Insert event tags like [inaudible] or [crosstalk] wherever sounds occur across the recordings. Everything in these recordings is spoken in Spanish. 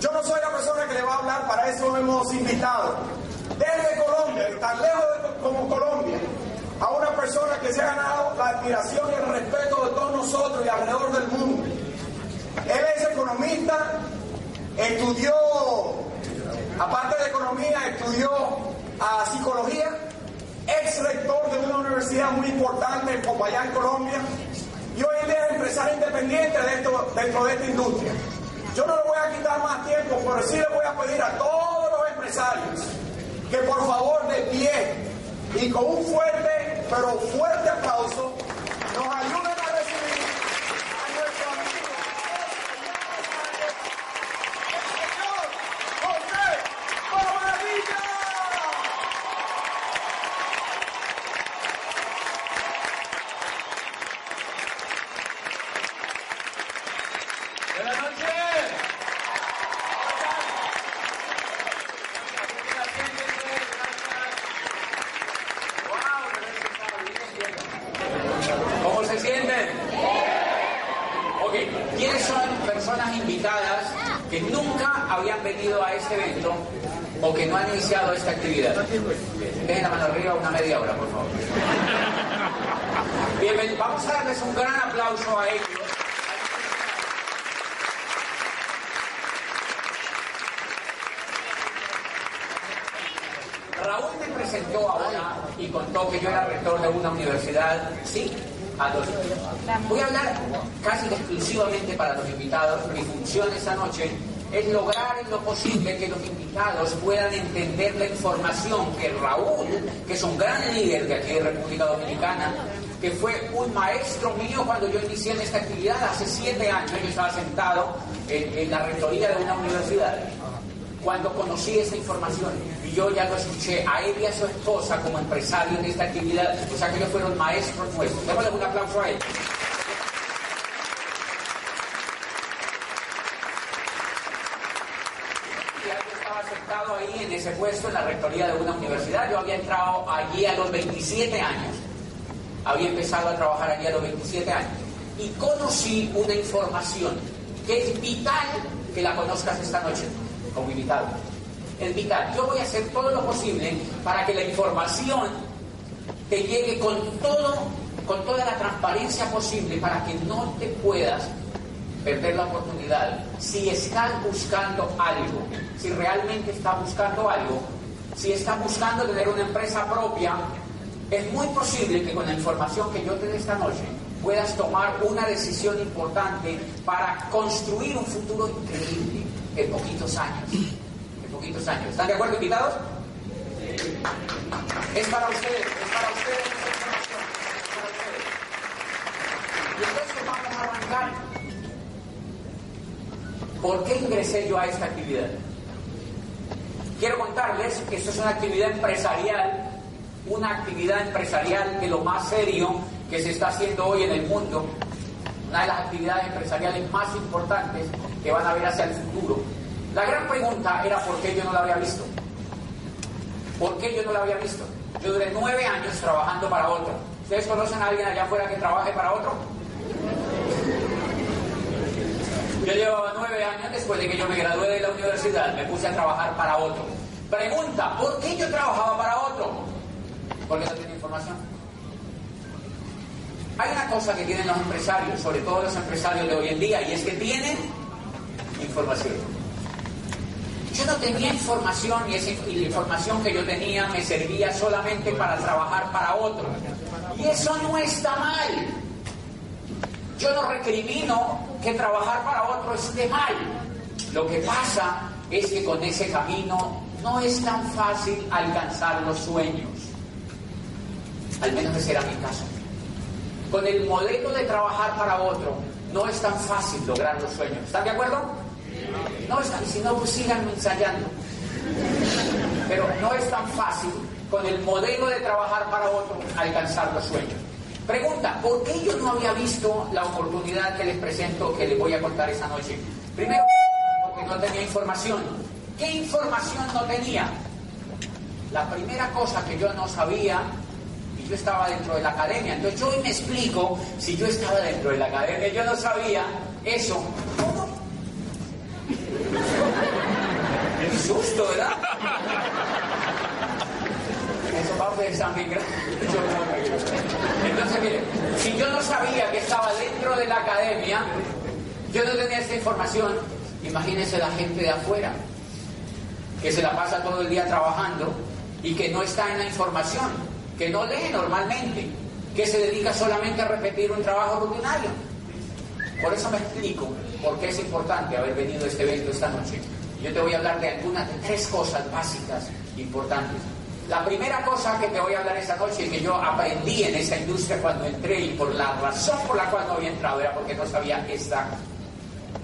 Yo no soy la persona que le va a hablar, para eso hemos invitado desde Colombia, tan lejos como Colombia, a una persona que se ha ganado la admiración y el respeto de todos nosotros y alrededor del mundo. Él es economista, estudió, aparte de economía, estudió a psicología, ex rector de una universidad muy importante en Popayán, Colombia, y hoy en día es empresario independiente dentro de esta industria. Yo no le voy a quitar más tiempo, pero sí le voy a pedir a todos los empresarios que por favor de pie y con un fuerte, pero fuerte aplauso, nos ayuden a recibir a nuestro amigo, el señor José Bobadilla. Buenas noches. ¿Cómo se sienten? Ok, ¿quiénes son personas invitadas que nunca habían venido a este evento o que no han iniciado esta actividad? Dejen la mano arriba una media hora, por favor. Bienvenidos. Vamos a darles un gran aplauso a ellos. Raúl me presentó ahora y contó que yo era rector de una universidad, sí, a los... Voy a hablar casi exclusivamente para los invitados. Mi función esta noche es lograr en lo posible que los invitados puedan entender la información que Raúl, que es un gran líder de aquí de República Dominicana, que fue un maestro mío cuando yo inicié en esta actividad hace siete años, yo estaba sentado en, en la rectoría de una universidad cuando conocí esta información yo ya lo escuché a él y a su esposa como empresarios en esta actividad, o sea que ellos fueron maestros nuestros. Démosle un aplauso a estaba sentado ahí en ese puesto en la rectoría de una universidad, yo había entrado allí a los 27 años, había empezado a trabajar allí a los 27 años. Y conocí una información que es vital que la conozcas esta noche como invitado. Es vital. Yo voy a hacer todo lo posible para que la información te llegue con todo, con toda la transparencia posible para que no te puedas perder la oportunidad. Si estás buscando algo, si realmente estás buscando algo, si estás buscando tener una empresa propia, es muy posible que con la información que yo te dé esta noche puedas tomar una decisión importante para construir un futuro increíble en poquitos años. ¿Están de acuerdo, invitados? Es para ustedes, es para ustedes es para ustedes. Y entonces vamos a arrancar. ¿Por qué ingresé yo a esta actividad? Quiero contarles que esto es una actividad empresarial, una actividad empresarial de lo más serio que se está haciendo hoy en el mundo, una de las actividades empresariales más importantes que van a ver hacia el futuro. La gran pregunta era por qué yo no la había visto. ¿Por qué yo no la había visto? Yo duré nueve años trabajando para otro. ¿Ustedes conocen a alguien allá afuera que trabaje para otro? Yo llevaba nueve años después de que yo me gradué de la universidad, me puse a trabajar para otro. Pregunta, ¿por qué yo trabajaba para otro? Porque no tenía información. Hay una cosa que tienen los empresarios, sobre todo los empresarios de hoy en día, y es que tienen información. Yo no tenía información y, esa, la información que yo tenía me servía solamente para trabajar para otro. Y eso no está mal. Yo no recrimino que trabajar para otro esté mal. Lo que pasa es que con ese camino no es tan fácil alcanzar los sueños. Al menos ese era mi caso. Con el modelo de trabajar para otro no es tan fácil lograr los sueños. ¿Están de acuerdo? No es tan, si no, pues sigan ensayando. Pero no es tan fácil con el modelo de trabajar para otro alcanzar los sueños. Pregunta, ¿por qué yo no había visto la oportunidad que les presento, que les voy a contar esta noche? Primero, porque no tenía información. ¿Qué información no tenía? La primera cosa que yo no sabía, y yo estaba dentro de la academia, entonces yo hoy me explico, si yo estaba dentro de la academia, yo no sabía eso. Gusto, ¿verdad? Entonces, mire, si yo no sabía que estaba dentro de la academia, yo no tenía esta información, imagínense la gente de afuera, que se la pasa todo el día trabajando y que no está en la información, que no lee normalmente, que se dedica solamente a repetir un trabajo rutinario. Por eso me explico por qué es importante haber venido a este evento esta noche. Yo te voy a hablar de algunas de tres cosas básicas importantes. La primera cosa que te voy a hablar esta noche y que yo aprendí en esa industria cuando entré y por la razón por la cual no había entrado era porque no sabía esta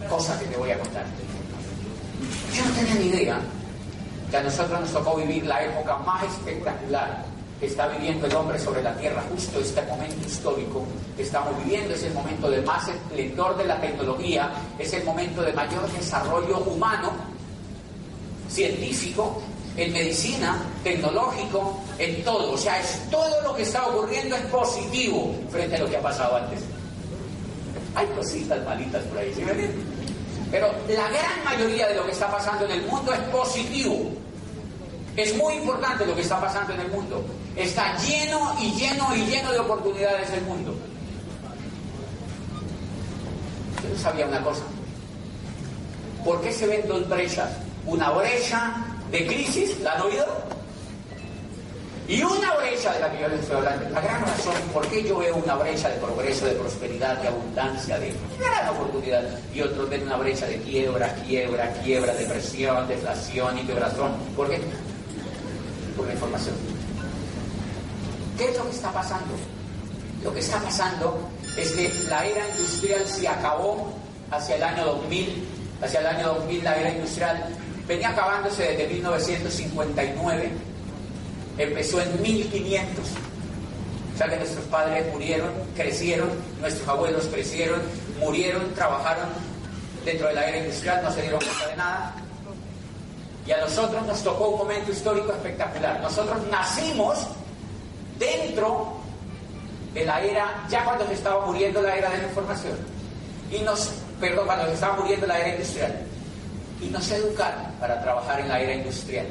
cosa que te voy a contar. Yo no tenía ni idea que a nosotros nos tocó vivir la época más espectacular que está viviendo el hombre sobre la tierra, justo este momento histórico que estamos viviendo, es el momento de más esplendor de la tecnología, es el momento de mayor desarrollo humano, científico, en medicina, tecnológico, en todo. O sea, es todo lo que está ocurriendo es positivo frente a lo que ha pasado antes. Hay cositas malitas por ahí, ¿sí me Pero la gran mayoría de lo que está pasando en el mundo es positivo. Es muy importante lo que está pasando en el mundo. Está lleno y lleno y lleno de oportunidades el mundo. Yo no sabía una cosa. ¿Por qué se ven dos brechas? Una brecha de crisis, ¿la han oído? Y una brecha de la que yo les estoy hablando. La gran razón por qué yo veo una brecha de progreso, de prosperidad, de abundancia, de gran oportunidad, y otros ven una brecha de quiebra, quiebra, quiebra, depresión, deflación y quebrazón. ¿Por qué? Por la información. ¿Qué es lo que está pasando? Lo que está pasando es que la era industrial se acabó hacia el año 2000, hacia el año 2000 la era industrial venía acabándose desde 1959, empezó en 1500. O sea que nuestros padres murieron, crecieron, nuestros abuelos crecieron, murieron, trabajaron dentro de la era industrial, no se dieron cuenta de nada. Y a nosotros nos tocó un momento histórico espectacular. Nosotros nacimos dentro de la era, ya cuando se estaba muriendo la era de la información. Y nos, perdón, cuando se estaba muriendo la era industrial y nos educaron para trabajar en la era industrial.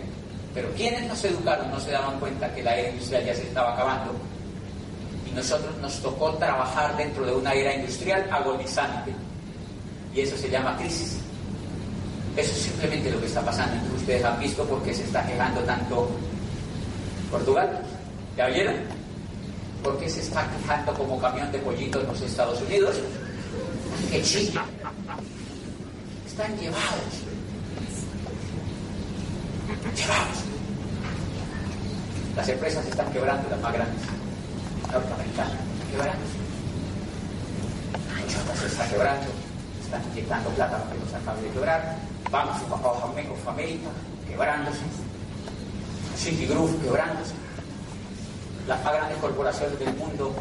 Pero quienes nos educaron no se daban cuenta que la era industrial ya se estaba acabando y nosotros nos tocó trabajar dentro de una era industrial agonizante y eso se llama crisis. Eso es simplemente lo que está pasando. Entonces ustedes han visto por qué se está quejando tanto Portugal. ¿Ya vieron? ¿Por qué se está quejando como camión de pollitos en los Estados Unidos? Que chilla. Están llevados Las empresas están quebrando, las más grandes. Norteamericanas están quebrando. Toyota se está quebrando. Están inyectando plata para que no se acabe de quebrar. Vamos a Papá of América quebrándose. Citigroup quebrándose. Las más grandes corporaciones del mundo,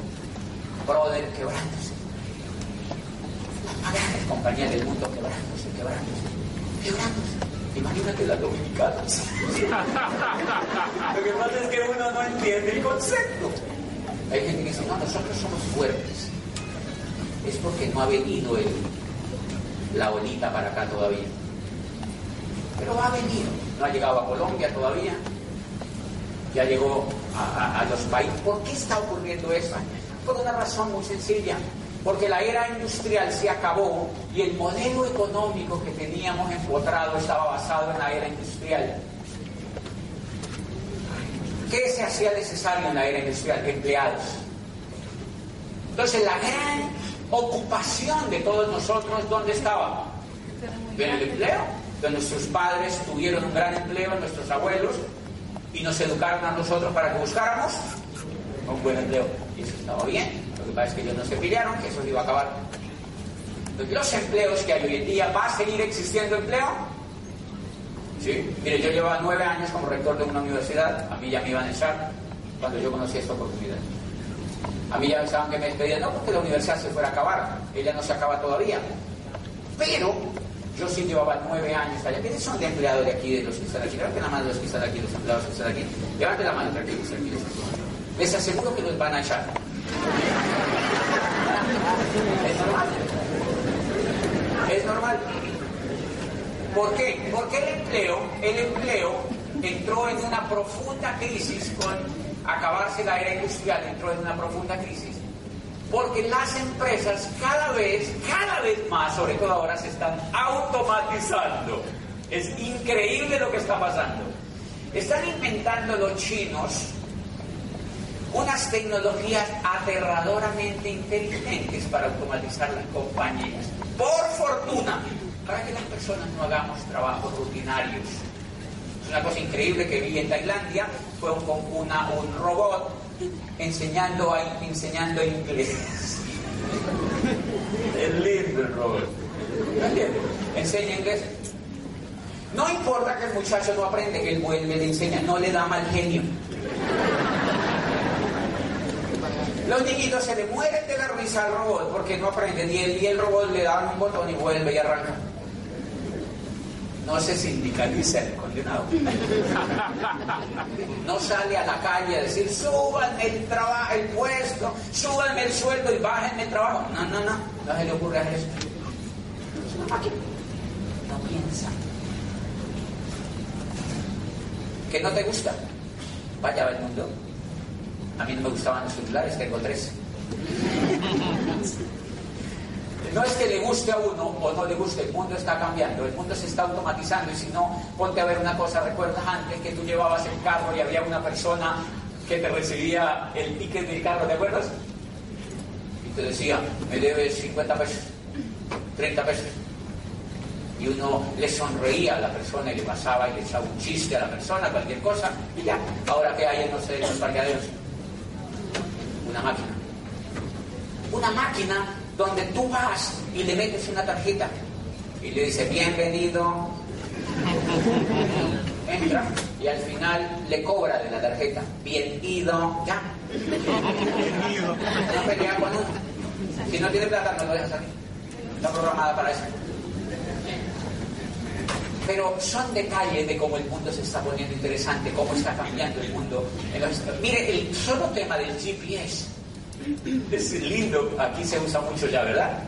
Brother quebrándose. Las más grandes compañías del mundo quebrándose, quebrándose, quebrándose. Imagínate las dominicanas. Lo que pasa es que uno no entiende el concepto. Hay gente que dice, no, nosotros somos fuertes. Es porque no ha venido el, la bolita para acá todavía. Pero va a venir. No ha llegado a Colombia todavía. Ya llegó a, a los países. ¿Por qué está ocurriendo eso? Por una razón muy sencilla porque la era industrial se acabó y el modelo económico que teníamos empotrado estaba basado en la era industrial. ¿Qué se hacía necesario en la era industrial? Empleados. Entonces la gran ocupación de todos nosotros, ¿dónde estaba? En el empleo. Nuestros padres tuvieron un gran empleo, nuestros abuelos, y nos educaron a nosotros para que buscáramos un buen empleo. Y eso estaba bien. Que pasa es que ellos no se pelearon, que eso se iba a acabar. Los empleos que hay hoy en día, ¿va a seguir existiendo empleo? Sí. Mire, yo llevaba nueve años como rector de una universidad, a mí ya me iban a echar cuando yo conocí esta oportunidad. A mí ya pensaban que me despedían, no porque la universidad se fuera a acabar, ella no se acaba todavía. Pero yo sí llevaba nueve años allá. ¿Quiénes son de empleados de aquí, de los que están aquí? Levanten la mano de los que están aquí, los empleados que están aquí. Levanten la mano, tranquilos, tranquilos. Les aseguro que los van a echar. Es normal. ¿Por qué? Porque el empleo, el empleo entró en una profunda crisis con acabarse la era industrial, entró en una profunda crisis. Porque las empresas cada vez, cada vez más, sobre todo ahora, se están automatizando. Es increíble lo que está pasando. Están inventando los chinos unas tecnologías aterradoramente inteligentes para automatizar las compañías. Por fortuna, para que las personas no hagamos trabajos rutinarios. Es una cosa increíble que vi en Tailandia, fue un, una, un robot enseñando, enseñando inglés. Es lindo el robot. Enseña inglés. No importa que el muchacho no aprende, que él vuelve, le enseña, no le da mal genio. Los niñitos se le mueren de la risa al robot porque no aprenden y el, y el robot le da un botón y vuelve y arranca. No se sindicaliza el condenado. No sale a la calle a decir, súbanme el trabajo, el puesto, súbanme el sueldo y bájenme el trabajo. No, no, no, no se le ocurre eso. Es una máquina. No piensa. ¿Qué no te gusta? Vaya al mundo. A mí no me gustaban los celulares, tengo tres. No es que le guste a uno o no le guste, el mundo está cambiando, el mundo se está automatizando y si no, ponte a ver una cosa, recuerdas antes que tú llevabas el carro y había una persona que te recibía el ticket del carro, ¿te acuerdas? Y te decía, me debes 50 pesos, 30 pesos. Y uno le sonreía a la persona y le pasaba y le echaba un chiste a la persona, cualquier cosa, y ya. Ahora que hay en los parqueaderos, una máquina. Una máquina donde tú vas y le metes una tarjeta y le dices bienvenido, entra y al final le cobra de la tarjeta, bienvenido, ya. No pelea con uno. Si no tiene plata no lo deja salir. Está programada para eso. Pero son detalles de cómo el mundo se está poniendo interesante, cómo está cambiando el mundo. Mire, el solo tema del GPS es lindo, aquí se usa mucho ya, ¿verdad?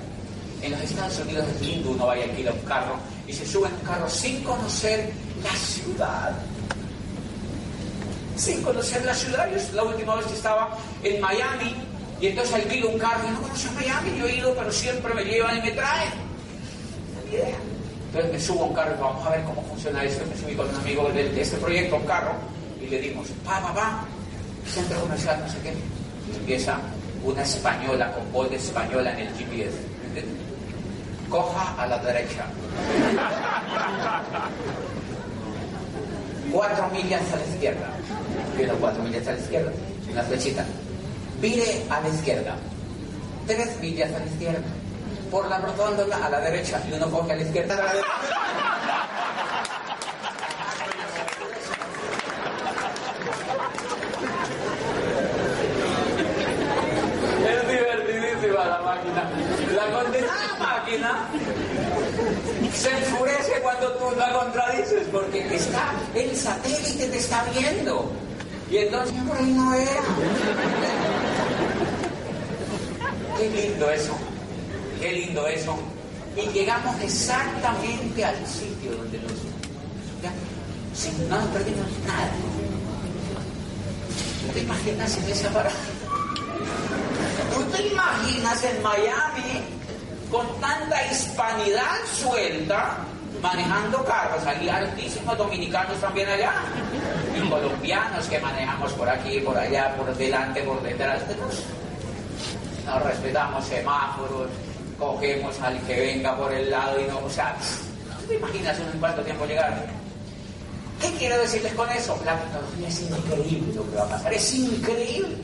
En los Estados Unidos es lindo, uno vaya aquí a un carro y se sube en un carro sin conocer la ciudad. Sin conocer la ciudad. Yo la última vez que estaba en Miami y entonces ahí vi un carro y no conozco Miami, yo he ido, pero siempre me llevan y me traen. Entonces me subo a un carro y vamos a ver cómo funciona esto. Me subí con un amigo de, este proyecto, un carro, y le dimos, pa, pa, pa, centro comercial, no sé qué. Empieza una española con voz de española en el GPS. Coja a la derecha. Cuatro millas a la izquierda. Pero cuatro millas a la izquierda. Una flechita. Vire a la izquierda. Tres millas a la izquierda. Por la rotonda a la derecha. Y uno coge a la izquierda. A la derecha. la máquina. La máquina se enfurece cuando tú la contradices porque está, el satélite te está viendo. Y entonces, por ahí no era. Qué lindo eso. Qué lindo eso. Y llegamos exactamente al sitio donde nos... ¿ya? No nos perdimos nada. ¿Te imaginas en esa parada? ¿Tú te imaginas en Miami con tanta hispanidad suelta manejando carros? Hay altísimos dominicanos también allá y colombianos que manejamos por aquí, por allá, por delante, por detrás de. Nos respetamos semáforos, cogemos al que venga por el lado y no, o sea, ¿tú te imaginas en cuánto tiempo llegar? ¿Qué quiero decirles con eso? La tecnología es increíble lo que va a pasar, es increíble,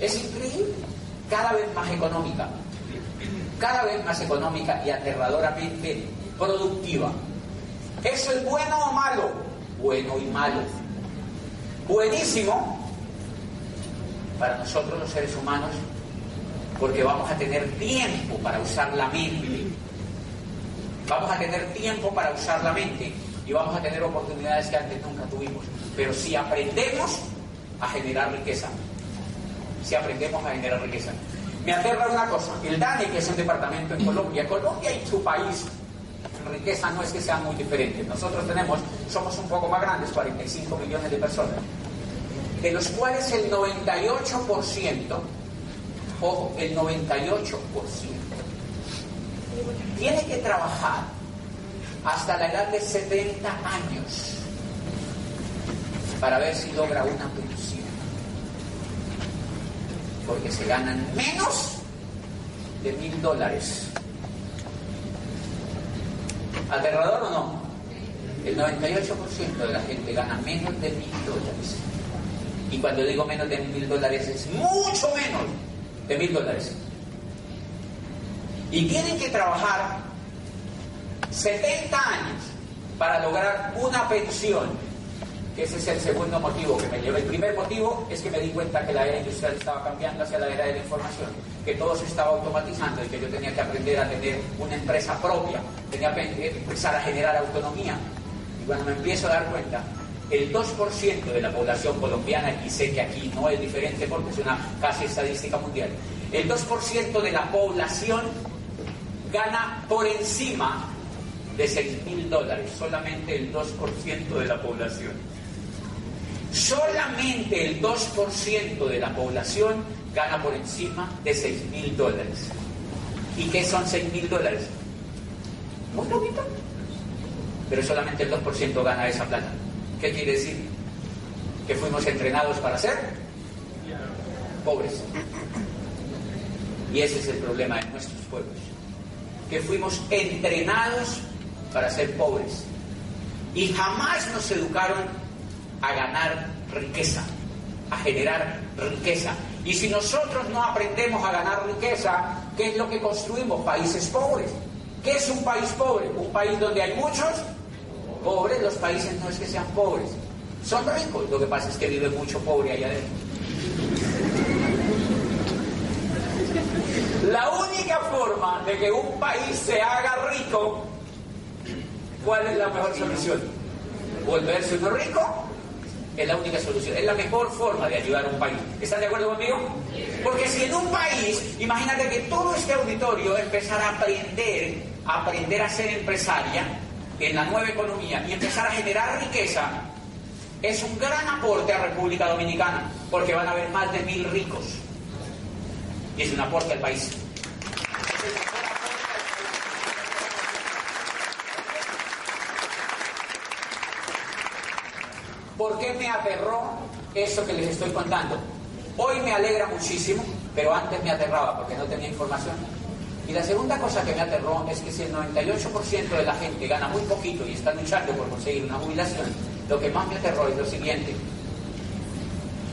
es increíble cada vez más económica, cada vez más económica y aterradoramente productiva. ¿Eso es bueno o malo? Bueno y malo. Buenísimo para nosotros los seres humanos porque vamos a tener tiempo para usar la mente. Vamos a tener tiempo para usar la mente y vamos a tener oportunidades que antes nunca tuvimos. Pero si aprendemos a generar riqueza, si aprendemos a generar riqueza. Me aterra una cosa, el DANE, que es un departamento en Colombia, Colombia y su país riqueza no es que sean muy diferentes. Nosotros tenemos, somos un poco más grandes, 45 millones de personas, de los cuales el 98%, ojo, el 98%, tiene que trabajar hasta la edad de 70 años para ver si logra una pensión. Porque se ganan menos de mil dólares. ¿Aterrador o no? El 98% de la gente gana menos de mil dólares. Y cuando digo menos de mil dólares es mucho menos de mil dólares. Y tienen que trabajar 70 años para lograr una pensión ese es el segundo motivo que me lleva. El primer motivo es que me di cuenta que la era industrial estaba cambiando hacia la era de la información, que todo se estaba automatizando y que yo tenía que aprender a tener una empresa propia, tenía que empezar a generar autonomía. Y cuando me empiezo a dar cuenta, el 2% de la población colombiana, y sé que aquí no es diferente porque es una casi estadística mundial, el 2% de la población gana por encima de 6 mil dólares, solamente el 2% de la población. Solamente el 2% de la población gana por encima de 6 mil dólares. ¿Y qué son 6 mil dólares? Muy poquito. Pero solamente el 2% gana esa plata. ¿Qué quiere decir? Que fuimos entrenados para ser pobres. Y ese es el problema de nuestros pueblos. Que fuimos entrenados para ser pobres. Y jamás nos educaron a ganar riqueza, a generar riqueza. Y si nosotros no aprendemos a ganar riqueza, ¿qué es lo que construimos? Países pobres. ¿Qué es un país pobre? Un país donde hay muchos pobres. Los países no es que sean pobres, son ricos. Lo que pasa es que vive mucho pobre allá adentro. La única forma de que un país se haga rico, ¿cuál es la mejor solución? ¿Volverse uno rico? es la única solución, es la mejor forma de ayudar a un país. ¿Están de acuerdo conmigo? Porque si en un país, imagínate que todo este auditorio empezara a aprender, a aprender a ser empresaria en la nueva economía y empezar a generar riqueza, es un gran aporte a República Dominicana, porque van a haber más de mil ricos. Y es un aporte al país. ¿Por qué me aterró eso que les estoy contando? Hoy me alegra muchísimo, pero antes me aterraba porque no tenía información. Y la segunda cosa que me aterró es que si el 98% de la gente gana muy poquito y está luchando por conseguir una jubilación, lo que más me aterró es lo siguiente.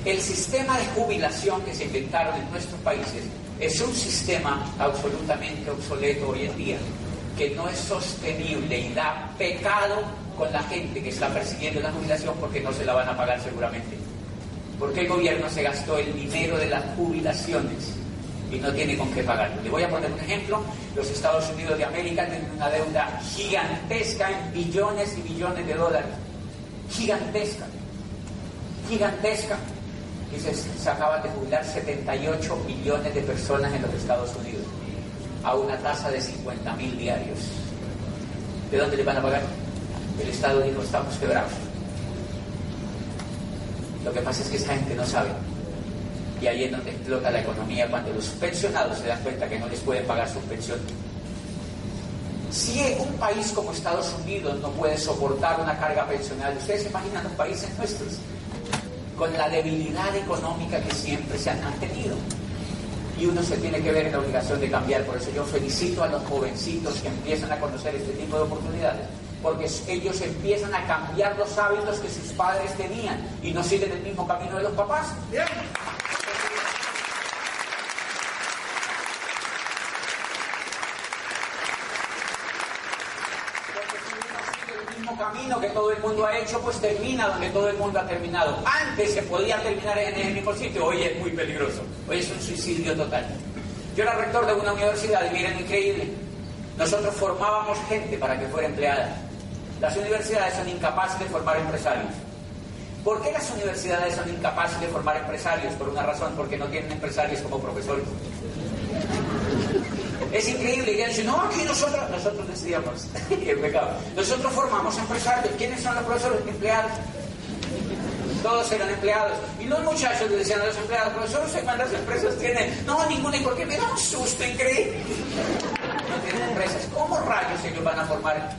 El sistema de jubilación que se inventaron en nuestros países es un sistema absolutamente obsoleto hoy en día, que no es sostenible y da pecado con la gente que está persiguiendo la jubilación porque no se la van a pagar seguramente. Porque el gobierno se gastó el dinero de las jubilaciones y no tiene con qué pagarlo. Le voy a poner un ejemplo. Los Estados Unidos de América tienen una deuda gigantesca en billones y billones de dólares. Gigantesca. Gigantesca. Y se, se acaban de jubilar 78 millones de personas en los Estados Unidos a una tasa de 50 mil diarios. ¿De dónde le van a pagar? el Estado dijo estamos quebrados. Lo que pasa es que esa gente no sabe. Y ahí es donde explota la economía cuando los pensionados se dan cuenta que no les pueden pagar su pensión. Si un país como Estados Unidos no puede soportar una carga pensional, ustedes se imaginan los países nuestros, con la debilidad económica que siempre se han mantenido. Y uno se tiene que ver en la obligación de cambiar. Por eso yo felicito a los jovencitos que empiezan a conocer este tipo de oportunidades porque ellos empiezan a cambiar los hábitos que sus padres tenían y no siguen el mismo camino de los papás. Porque si uno sigue el mismo camino que todo el mundo ha hecho, pues termina donde todo el mundo ha terminado. Antes se podía terminar en el mismo sitio, hoy es muy peligroso. Hoy es un suicidio total. Yo era rector de una universidad y miren, increíble. Nosotros formábamos gente para que fuera empleada. Las universidades son incapaces de formar empresarios. ¿Por qué las universidades son incapaces de formar empresarios? Por una razón, porque no tienen empresarios como profesores. Es increíble. Y dicen, no, aquí nosotros, nosotros decidíamos. [laughs] el pecado. Nosotros formamos empresarios. ¿Quiénes son los profesores? Empleados. Todos eran empleados. Y los muchachos le decían a los empleados, profesor, ¿sé cuántas empresas tienen? No, ninguna. ¿Y por qué me da un susto increíble? [laughs] No tienen empresas. ¿Cómo rayos ellos van a formar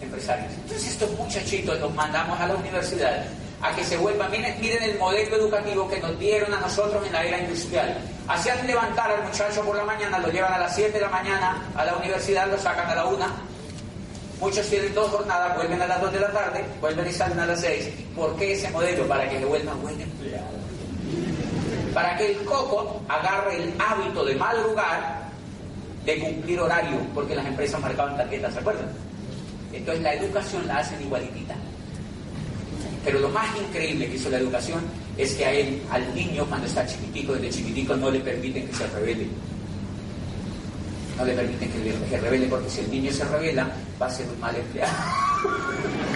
empresarios? Entonces estos muchachitos los mandamos a la universidad a que se vuelvan, miren, miren el modelo educativo que nos dieron a nosotros en la era industrial. Hacían levantar al muchacho por la mañana, lo llevan a las 7 de la mañana a la universidad, lo sacan a la 1. Muchos tienen dos jornadas, vuelven a las 2 de la tarde, vuelven y salen a las 6. ¿Por qué ese modelo? Para que se vuelvan buen empleado. Para que el coco agarre el hábito de madrugar, de cumplir horario, porque las empresas marcaban tarjetas, ¿se acuerdan? Entonces la educación la hacen igualitita. Pero lo más increíble que hizo la educación es que a él, al niño, cuando está chiquitico, desde chiquitico, no le permiten que se revele. No le permiten que se revele, porque si el niño se revela, va a ser un mal empleado. [laughs]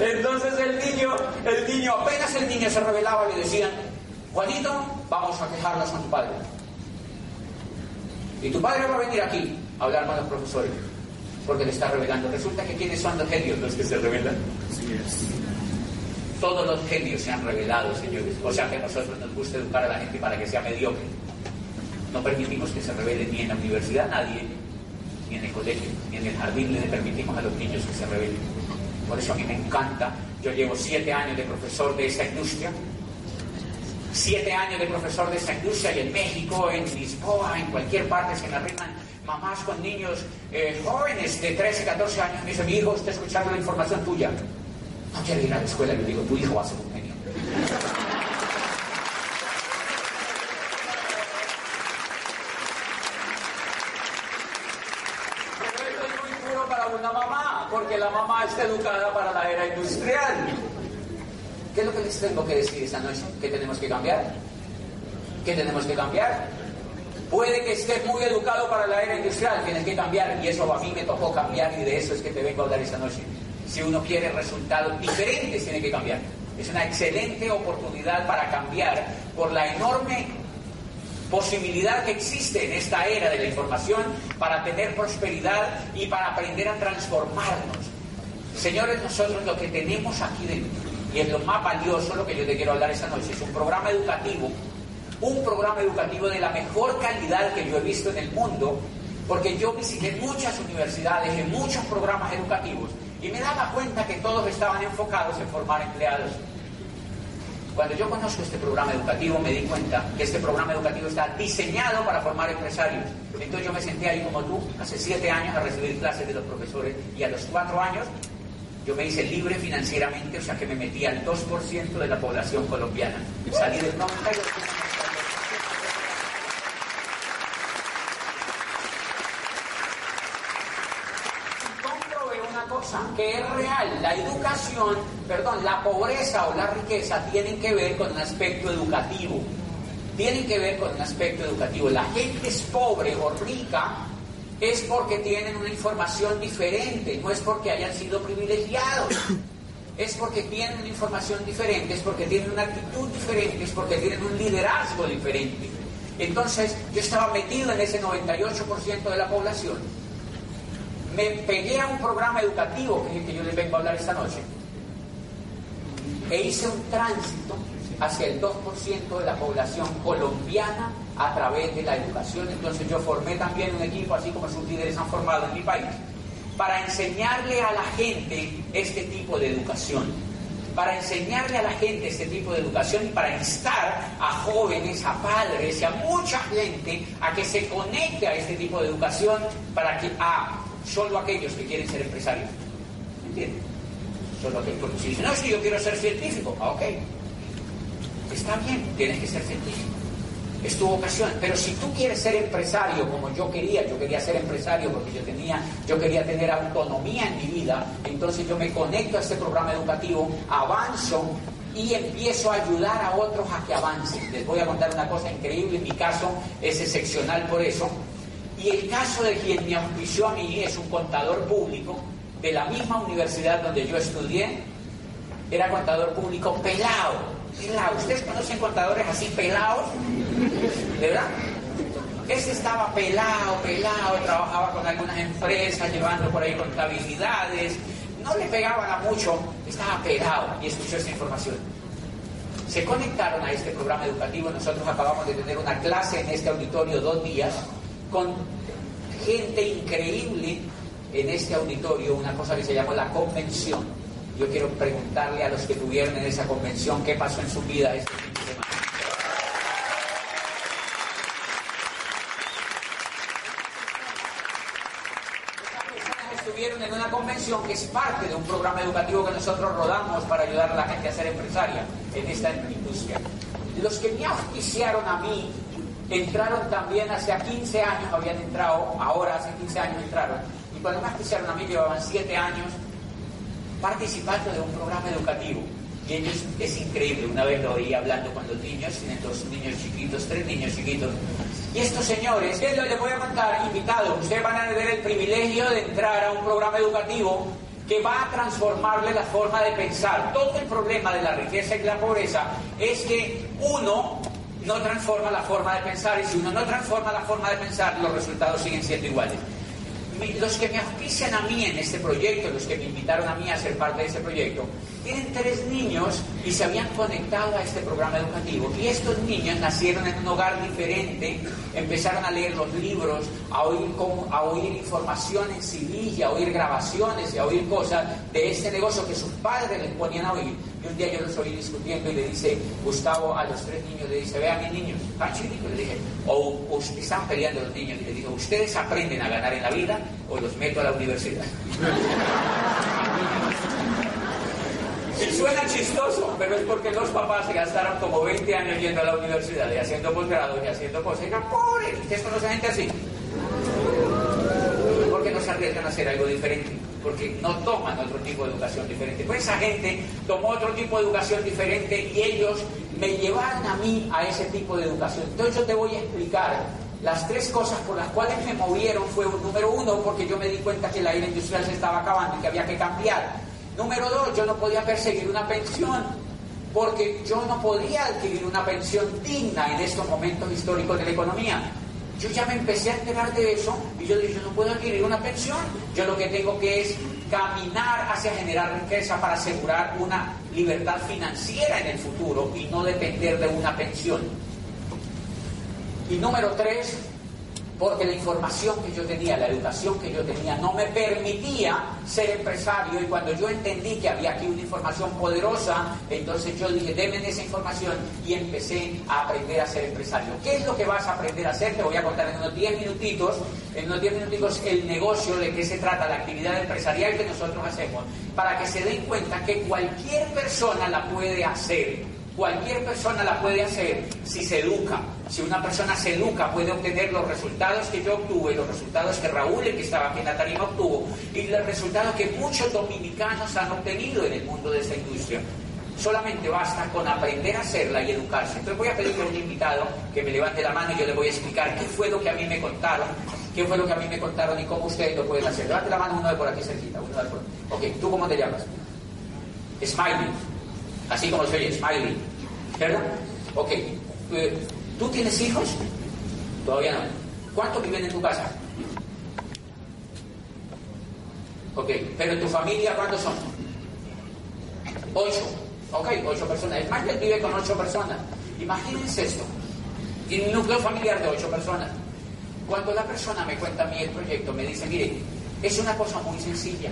Entonces el niño, el niño, apenas el niño se revelaba, le decían, Juanito, vamos a quejarnos con tu padre. Y tu padre va a venir aquí a hablar con los profesores porque le está revelando. Resulta que ¿quiénes son los genios los que se revelan? Todos los genios se han revelado, señores. O sea que a nosotros nos gusta educar a la gente para que sea mediocre. No permitimos que se revele ni en la universidad nadie, ni en el colegio, ni en el jardín le permitimos a los niños que se revelen. Por eso a mí me encanta. Yo llevo siete años de profesor de esa industria. Siete años de profesor de esa industria y en México, en Lisboa, en cualquier parte se me arriman mamás con niños eh, jóvenes de 13, 14 años. Me dice, mi hijo está escuchando la información tuya. No quiere ir a la escuela. Yo digo, tu hijo va a ser un genio. Pero esto es muy puro para una mamá, porque la mamá está educada para la era industrial. ¿Qué es lo que les tengo que decir esta noche? ¿Qué tenemos que cambiar? ¿Qué tenemos que cambiar? Puede que estés muy educado para la era industrial, tienes que cambiar, y eso a mí me tocó cambiar, y de eso es que te vengo a hablar esta noche. Si uno quiere resultados diferentes, tiene que cambiar. Es una excelente oportunidad para cambiar por la enorme posibilidad que existe en esta era de la información para tener prosperidad y para aprender a transformarnos. Señores, nosotros lo que tenemos aquí dentro, y es lo más valioso, lo que yo te quiero hablar esta noche, es un programa educativo un programa educativo de la mejor calidad que yo he visto en el mundo, porque yo visité muchas universidades, en muchos programas educativos, y me daba cuenta que todos estaban enfocados en formar empleados. Cuando yo conozco este programa educativo, me di cuenta que este programa educativo está diseñado para formar empresarios. Entonces yo me senté ahí como tú, hace siete años, a recibir clases de los profesores, y a los cuatro años yo me hice libre financieramente, o sea que me metí al 2% de la población colombiana. Salí del 92%. que es real. La educación, perdón, la pobreza o la riqueza tienen que ver con un aspecto educativo. Tienen que ver con un aspecto educativo. La gente es pobre o rica es porque tienen una información diferente, no es porque hayan sido privilegiados. Es porque tienen una información diferente, es porque tienen una actitud diferente, es porque tienen un liderazgo diferente. Entonces, yo estaba metido en ese 98% de la población me pegué a un programa educativo, que es el que yo les vengo a hablar esta noche, e hice un tránsito hacia el 2% de la población colombiana a través de la educación. Entonces yo formé también un equipo, así como sus líderes han formado en mi país, para enseñarle a la gente este tipo de educación, para enseñarle a la gente este tipo de educación y para instar a jóvenes, a padres y a mucha gente a que se conecte a este tipo de educación para que a solo aquellos que quieren ser empresarios. ¿Entiendes? Solo aquellos. Porque si dicen, no, es que yo quiero ser científico, ah, ok. Está bien, tienes que ser científico. Es tu vocación. Pero si tú quieres ser empresario como yo quería, yo quería ser empresario porque yo tenía, yo quería tener autonomía en mi vida, entonces yo me conecto a este programa educativo, avanzo y empiezo a ayudar a otros a que avancen. Les voy a contar una cosa increíble, en mi caso es excepcional por eso. Y el caso de quien me auspició a mí es un contador público de la misma universidad donde yo estudié. Era contador público pelado. Pelado. ¿Ustedes conocen contadores así pelados? ¿De verdad? Este estaba pelado, pelado, trabajaba con algunas empresas, llevando por ahí contabilidades, no le pegaban a mucho, estaba pelado y escuchó esta información. Se conectaron a este programa educativo, nosotros acabamos de tener una clase en este auditorio dos días con gente increíble en este auditorio, una cosa que se llama la convención. Yo quiero preguntarle a los que tuvieron en esa convención qué pasó en su vida este fin de semana. estuvieron en una convención que es parte de un programa educativo que nosotros rodamos para ayudar a la gente a ser empresaria en esta industria. Los que me auspiciaron a mí entraron también hace 15 años, habían entrado, ahora hace 15 años entraron, y cuando me auspiciaron a mí llevaban 7 años participando de un programa educativo. Y ellos, es increíble, una vez lo oí hablando con los niños, tienen dos niños chiquitos, tres niños chiquitos, y estos señores, que les voy a contar, invitados, ustedes van a tener el privilegio de entrar a un programa educativo que va a transformarle la forma de pensar. Todo el problema de la riqueza y la pobreza es que uno no transforma la forma de pensar y si uno no transforma la forma de pensar, los resultados siguen siendo iguales. Los que me auspician a mí en este proyecto, los que me invitaron a mí a ser parte de este proyecto, tienen tres niños y se habían conectado a este programa educativo. Y estos niños nacieron en un hogar diferente, empezaron a leer los libros, a oír, a oír información en CD, a oír grabaciones y a oír cosas de este negocio que sus padres les ponían a oír. Y un día yo los oí discutiendo y le dice, Gustavo a los tres niños, le dice, vean mis niños, tan chiquitos, le dije, o, o están peleando los niños, y le digo, ustedes aprenden a ganar en la vida o los meto a la universidad. [laughs] Y suena chistoso, pero es porque los papás se gastaron como 20 años yendo a la universidad y haciendo posgrado y haciendo cosas. Y digan, pobre, ¿ustedes conocen gente así? Porque no se arriesgan a hacer algo diferente, porque no toman otro tipo de educación diferente. Pues esa gente tomó otro tipo de educación diferente y ellos me llevaron a mí a ese tipo de educación. Entonces yo te voy a explicar las tres cosas por las cuales me movieron fue, número uno, porque yo me di cuenta que la era industrial se estaba acabando y que había que cambiar. Número dos, yo no podía perseguir una pensión, porque yo no podía adquirir una pensión digna en estos momentos históricos de la economía. Yo ya me empecé a enterar de eso y yo dije, yo no puedo adquirir una pensión. Yo lo que tengo que es caminar hacia generar riqueza para asegurar una libertad financiera en el futuro y no depender de una pensión. Y número tres, porque la información que yo tenía, la educación que yo tenía, no me permitía ser empresario y cuando yo entendí que había aquí una información poderosa, entonces yo dije, denme esa información y empecé a aprender a ser empresario. ¿Qué es lo que vas a aprender a hacer? Te voy a contar en unos 10 minutitos, en unos 10 minutitos el negocio, de qué se trata, la actividad empresarial que nosotros hacemos, para que se den cuenta que cualquier persona la puede hacer Cualquier persona la puede hacer si se educa. Si una persona se educa, puede obtener los resultados que yo obtuve, los resultados que Raúl, el que estaba aquí en la obtuvo, y los resultados que muchos dominicanos han obtenido en el mundo de esta industria. Solamente basta con aprender a hacerla y educarse. Entonces voy a pedirle a un invitado que me levante la mano y yo le voy a explicar qué fue lo que a mí me contaron, qué fue lo que a mí me contaron y cómo ustedes lo pueden hacer. Levante la mano uno de por aquí cerquita, uno de por Ok, ¿tú cómo te llamas? Smiley. Así como soy Smiley. ¿Verdad? Ok. Eh, ¿Tú tienes hijos? Todavía no. ¿Cuántos viven en tu casa? Ok. ¿Pero en tu familia cuántos son? Ocho. Ok, ocho personas. Smiley vive con ocho personas. Imagínense esto. Tiene un núcleo familiar de ocho personas. Cuando la persona me cuenta a mí el proyecto, me dice, mire, es una cosa muy sencilla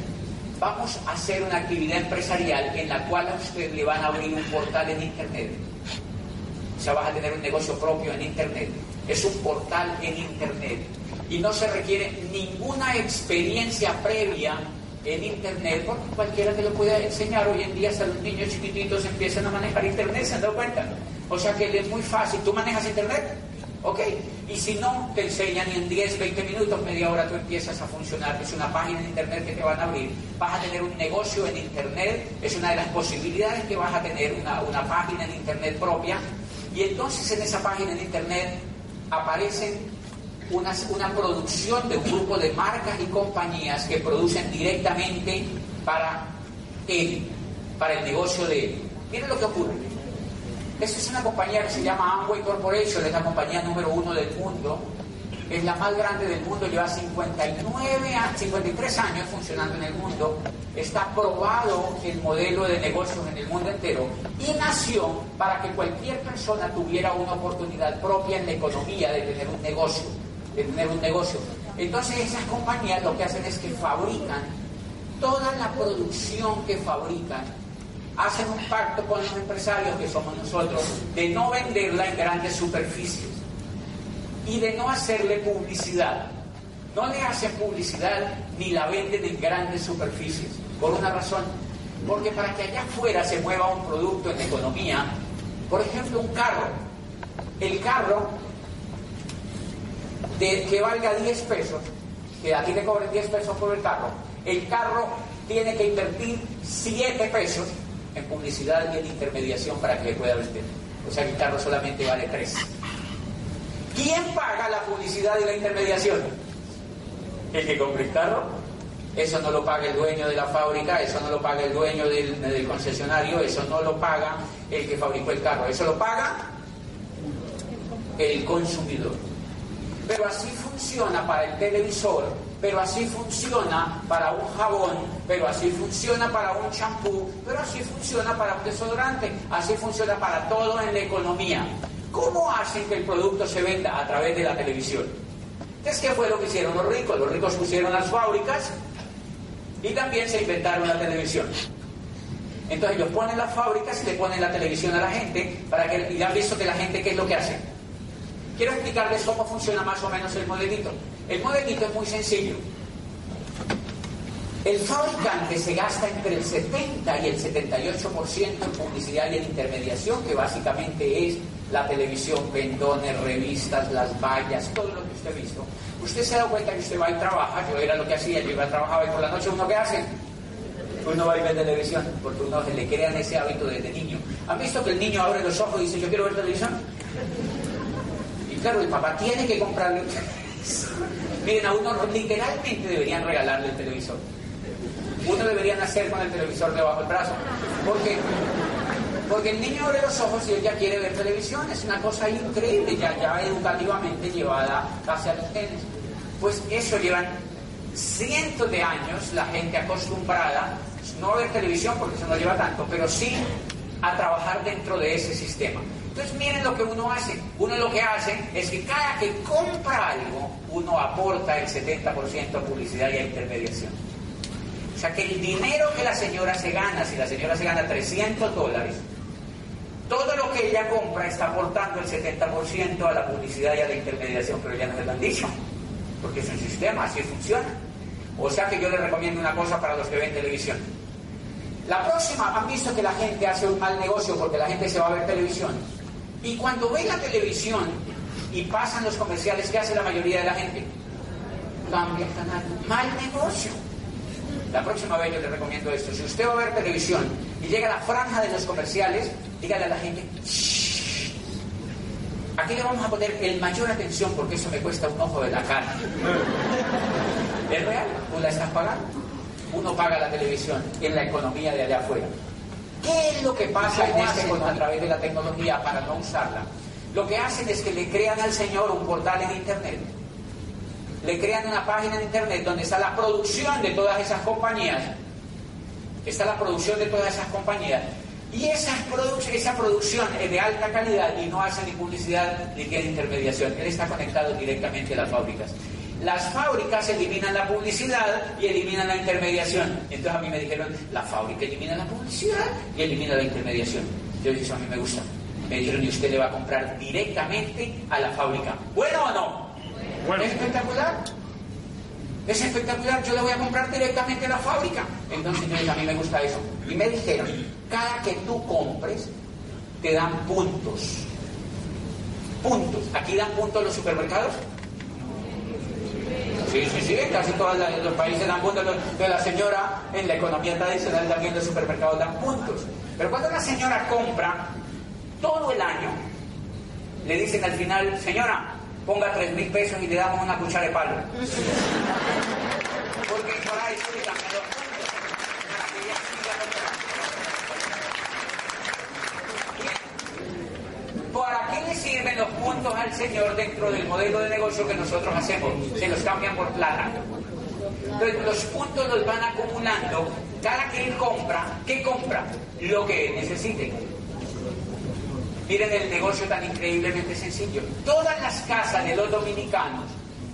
vamos a hacer una actividad empresarial en la cual a usted le van a abrir un portal en Internet. O sea, vas a tener un negocio propio en Internet. Es un portal en Internet. Y no se requiere ninguna experiencia previa en Internet, porque cualquiera te lo puede enseñar. Hoy en día hasta los niños chiquititos empiezan a manejar Internet, ¿se han dado cuenta? O sea que es muy fácil. ¿Tú manejas Internet? ¿Ok? Y si no, te enseñan y en 10, 20 minutos, media hora tú empiezas a funcionar. Es una página en Internet que te van a abrir. Vas a tener un negocio en Internet. Es una de las posibilidades que vas a tener una, una página en Internet propia. Y entonces en esa página en Internet aparecen una, una producción de un grupo de marcas y compañías que producen directamente para él, para el negocio de él. Miren lo que ocurre. Esta es una compañía que se llama Amway Corporation, es la compañía número uno del mundo es la más grande del mundo, lleva 59 a 53 años funcionando en el mundo, está probado el modelo de negocios en el mundo entero y nació para que cualquier persona tuviera una oportunidad propia en la economía de tener un negocio, de tener un negocio. Entonces esas compañías lo que hacen es que fabrican toda la producción que fabrican hacen un pacto con los empresarios, que somos nosotros, de no venderla en grandes superficies y de no hacerle publicidad. No le hacen publicidad ni la venden en grandes superficies. Por una razón, porque para que allá afuera se mueva un producto en economía, por ejemplo, un carro, el carro de, que valga 10 pesos, que a ti te cobren 10 pesos por el carro, el carro tiene que invertir 7 pesos en publicidad y en intermediación para que le pueda vender. O sea que el carro solamente vale 3. ¿Quién paga la publicidad y la intermediación? El que compra el carro. Eso no lo paga el dueño de la fábrica, eso no lo paga el dueño del, del concesionario, eso no lo paga el que fabricó el carro, eso lo paga el consumidor. Pero así funciona para el televisor, pero así funciona para un jabón, pero así funciona para un champú, pero así funciona para un desodorante, así funciona para todo en la economía. ¿Cómo hacen que el producto se venda? A través de la televisión. Entonces, ¿qué fue lo que hicieron los ricos? Los ricos pusieron las fábricas y también se inventaron la televisión. Entonces ellos ponen las fábricas y le ponen la televisión a la gente para que, y han visto que la gente, ¿qué es lo que hace? Quiero explicarles cómo funciona más o menos el modelito. El modelito es muy sencillo. El fabricante se gasta entre el 70 y el 78% en publicidad y en intermediación, que básicamente es la televisión, pendones, revistas, las vallas, todo lo que usted ha visto. Usted se dado cuenta que usted va y trabaja, yo era lo que hacía, yo iba a trabajar y por la noche uno qué hace? Uno va y ve televisión, porque uno se le crean ese hábito desde niño. ¿Han visto que el niño abre los ojos y dice yo quiero ver televisión? Claro, el papá tiene que comprarle Miren, a uno literalmente deberían regalarle el televisor. Uno debería nacer con el televisor debajo del brazo. Porque, porque el niño abre los ojos y él ya quiere ver televisión. Es una cosa increíble, ya, ya educativamente llevada hacia los genes. Pues eso llevan cientos de años la gente acostumbrada, no a ver televisión porque eso no lleva tanto, pero sí a trabajar dentro de ese sistema. Entonces miren lo que uno hace. Uno lo que hace es que cada que compra algo, uno aporta el 70% a publicidad y a intermediación. O sea que el dinero que la señora se gana, si la señora se gana 300 dólares, todo lo que ella compra está aportando el 70% a la publicidad y a la intermediación, pero ya no se lo han dicho, porque es un sistema, así funciona. O sea que yo le recomiendo una cosa para los que ven televisión. La próxima, han visto que la gente hace un mal negocio porque la gente se va a ver televisión. Y cuando ve la televisión y pasan los comerciales, ¿qué hace la mayoría de la gente? Cambia el canal. Mal negocio. La próxima vez yo le recomiendo esto. Si usted va a ver televisión y llega la franja de los comerciales, dígale a la gente, Shh. aquí le vamos a poner el mayor atención porque eso me cuesta un ojo de la cara. ¿Es real? ¿Tú la estás pagando? Uno paga la televisión en la economía de allá afuera. ¿Qué es lo que pasa en este a través de la tecnología para no usarla? Lo que hacen es que le crean al Señor un portal en Internet. Le crean una página en Internet donde está la producción de todas esas compañías. Está la producción de todas esas compañías. Y produ esa producción es de alta calidad y no hace ni publicidad ni tiene intermediación. Él está conectado directamente a las fábricas. Las fábricas eliminan la publicidad y eliminan la intermediación. Entonces a mí me dijeron, la fábrica elimina la publicidad y elimina la intermediación. Yo dije, eso a mí me gusta. Me dijeron, y usted le va a comprar directamente a la fábrica. ¿Bueno o no? Bueno. ¿Es espectacular? Es espectacular, yo le voy a comprar directamente a la fábrica. Entonces a mí me gusta eso. Y me dijeron, cada que tú compres, te dan puntos. Puntos. ¿Aquí dan puntos los supermercados? Sí, sí, sí, casi todos los países dan puntos. De la señora en la economía tradicional también los supermercados dan puntos. Pero cuando la señora compra todo el año, le dicen al final, señora, ponga tres mil pesos y le damos una cuchara de palo. [laughs] Porque para eso le cambian los puntos. Para que ella siga comprando. ¿Para qué le sirven los al señor dentro del modelo de negocio que nosotros hacemos. Se los cambian por plata. Entonces los puntos los van acumulando. Cada quien compra, ¿qué compra? Lo que necesite. Miren el negocio tan increíblemente sencillo. Todas las casas de los dominicanos,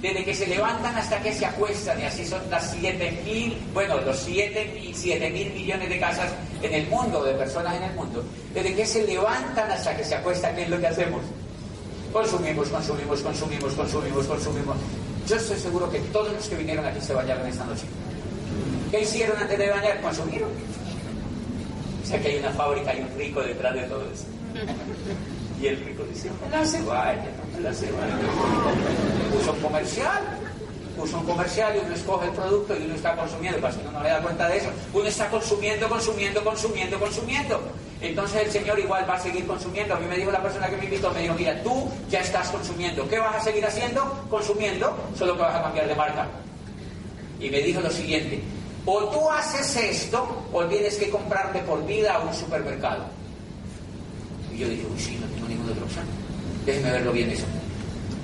desde que se levantan hasta que se acuestan, y así son las 7 mil, bueno, los 7 mil millones de casas en el mundo, de personas en el mundo, desde que se levantan hasta que se acuestan, ¿qué es lo que hacemos? Consumimos, consumimos, consumimos, consumimos, consumimos. Yo estoy seguro que todos los que vinieron aquí se bañaron esta noche. ¿Qué hicieron antes de bañar? Consumieron. O sea que hay una fábrica, hay un rico detrás de todo eso. Y el rico dice, la se vaya, la se vaya. Puso un comercial, puso un comercial y uno escoge el producto y uno está consumiendo, para que uno no le da cuenta de eso. Uno está consumiendo, consumiendo, consumiendo, consumiendo. Entonces el Señor igual va a seguir consumiendo. A mí me dijo la persona que me invitó, me dijo, mira, tú ya estás consumiendo. ¿Qué vas a seguir haciendo? Consumiendo, solo que vas a cambiar de marca. Y me dijo lo siguiente, o tú haces esto o tienes que comprarte por vida a un supermercado. Y yo dije, uy, sí, no tengo ninguna otra opción. Déjeme verlo bien eso.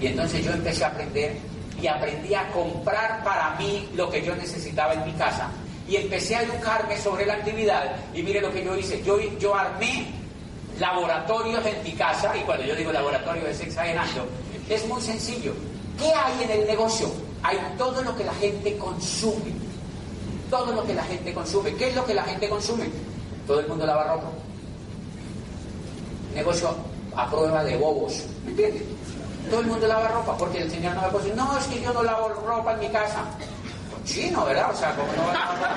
Y entonces yo empecé a aprender y aprendí a comprar para mí lo que yo necesitaba en mi casa. Y empecé a educarme sobre la actividad. Y mire lo que yo hice. Yo, yo armé laboratorios en mi casa. Y cuando yo digo laboratorio es exagerando. Es muy sencillo. ¿Qué hay en el negocio? Hay todo lo que la gente consume. Todo lo que la gente consume. ¿Qué es lo que la gente consume? Todo el mundo lava ropa negocio a prueba de bobos. ¿Me entiendes? Todo el mundo lava ropa porque el señor no me puede no, es que yo no lavo ropa en mi casa. Chino, ¿verdad? O sea, como no va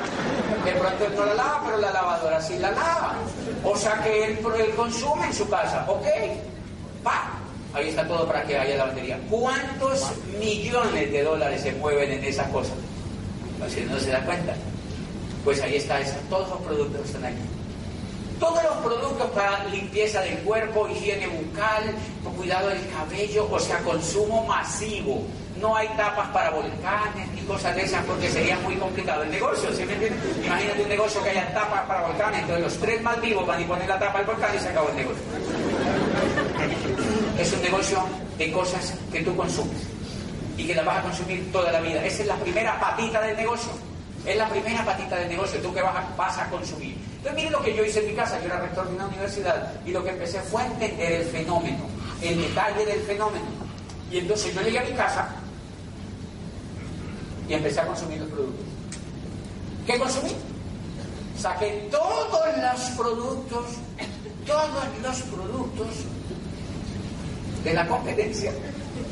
De pronto él no la lava, pero la lavadora sí la lava. O sea que él, él consume en su casa. Ok, pa. Ahí está todo para que haya lavandería. ¿Cuántos millones de dólares se mueven en esas cosas? Si no se da cuenta. Pues ahí está, todos los productos están ahí. Todos los productos para limpieza del cuerpo, higiene bucal, cuidado del cabello, o sea, consumo masivo. No hay tapas para volcanes ni cosas de esas porque sería muy complicado el negocio. Imagínate un negocio que haya tapas para volcanes, entonces los tres más vivos van a poner la tapa al volcán y se acabó el negocio. Es un negocio de cosas que tú consumes y que las vas a consumir toda la vida. Esa es la primera patita del negocio. Es la primera patita del negocio, tú que vas a, vas a consumir. Entonces, miren lo que yo hice en mi casa. Yo era rector de una universidad y lo que empecé fue a entender el fenómeno, el detalle del fenómeno. Y entonces yo llegué a mi casa y empecé a consumir los productos. ¿Qué consumí? Saqué todos los productos, todos los productos de la competencia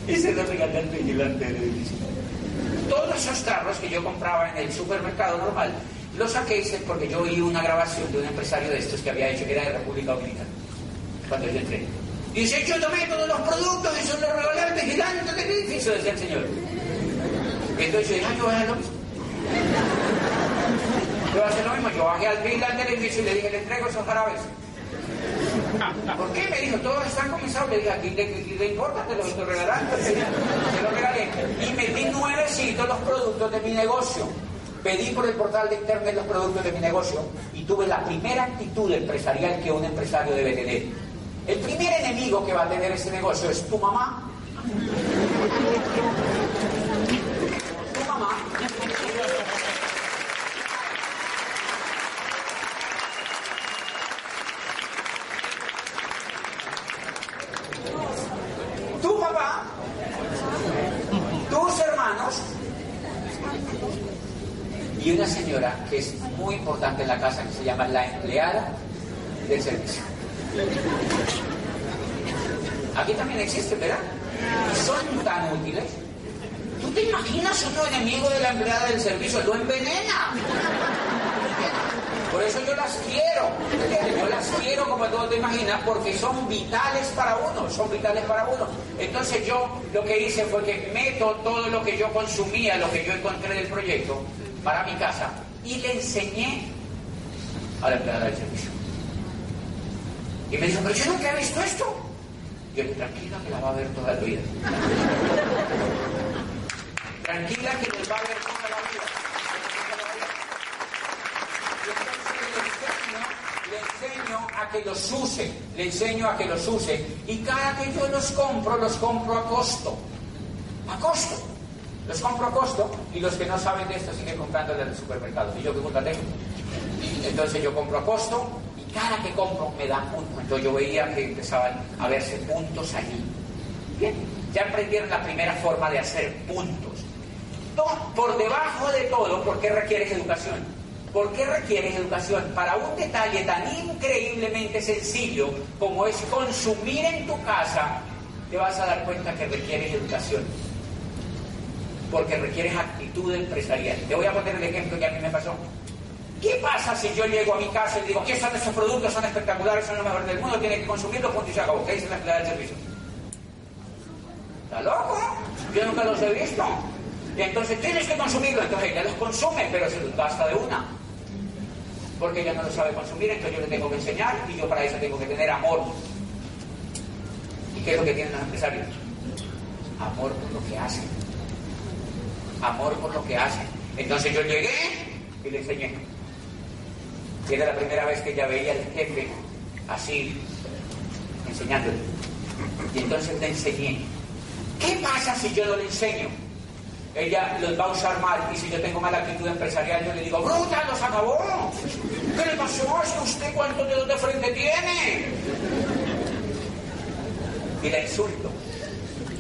y se los regalé al vigilante del edificio. Todos esos tarros que yo compraba en el supermercado normal, los saqué porque yo oí una grabación de un empresario de estos que había hecho, que era de República Dominicana, cuando yo entré. Y dice, yo tomé todos los productos y son los regalé al vigilante del edificio, decía el señor. Entonces yo dije, ah, yo voy a hacer lo mismo. Yo voy a hacer lo mismo. Yo bajé al vigilante del edificio y le dije, le entrego esos jarabes. ¿Por qué? Me dijo, todos están comenzados. Le dije, aquí le importa, te los estoy regalando. Se los regalé. Y metí nuevecitos los productos de mi negocio. Pedí por el portal de internet los productos de mi negocio y tuve la primera actitud empresarial que un empresario debe tener. El primer enemigo que va a tener ese negocio es tu mamá. Tu mamá. Tu papá, tus hermanos y una señora que es muy importante en la casa que se llama la empleada del servicio. Aquí también existe, ¿verdad? Y son tan útiles. ¿Tú te imaginas otro enemigo de la empleada del servicio? Lo envenena. Por eso yo las quiero. Yo las quiero, como tú te imaginas, porque son vitales para vitales para uno. Entonces yo lo que hice fue que meto todo lo que yo consumía, lo que yo encontré del proyecto, para mi casa y le enseñé a la empleada del servicio. Y me dijo, pero yo nunca he visto esto. Yo dije, tranquila que la va a ver toda la vida. [laughs] tranquila que nos va a ver toda la vida. Le enseño a que los use, le enseño a que los use. Y cada que yo los compro, los compro a costo. A costo. Los compro a costo y los que no saben de esto siguen comprándole en el supermercado. ¿Y yo qué culpa tengo? Entonces yo compro a costo y cada que compro me da puntos. Entonces yo veía que empezaban a verse puntos allí. Bien, ya aprendieron la primera forma de hacer puntos. Por debajo de todo, ¿por qué requieres educación? ¿Por qué requieres educación? Para un detalle tan increíblemente sencillo como es consumir en tu casa, te vas a dar cuenta que requieres educación. Porque requieres actitud empresarial. Te voy a poner el ejemplo que a mí me pasó. ¿Qué pasa si yo llego a mi casa y digo, ¿qué son estos productos? Son espectaculares, son los mejores del mundo, tienen que consumirlos, punto y se acabó. ¿Qué dice la empleada del servicio? ¿Está loco? Yo nunca los he visto. Y entonces tienes que consumirlo. Entonces ella los consume, pero se los gasta de una. Porque ella no lo sabe consumir, entonces yo le tengo que enseñar y yo para eso tengo que tener amor. ¿Y qué es lo que tienen los empresarios? Amor por lo que hacen. Amor por lo que hacen. Entonces yo llegué y le enseñé. Y era la primera vez que ella veía al jefe así, enseñándole. Y entonces le enseñé. ¿Qué pasa si yo no le enseño? Ella los va a usar mal y si yo tengo mala actitud empresarial yo le digo, bruta, los acabó. ¿Qué le pasó? ¿Es usted cuántos dedos de frente tiene? Y la insulto.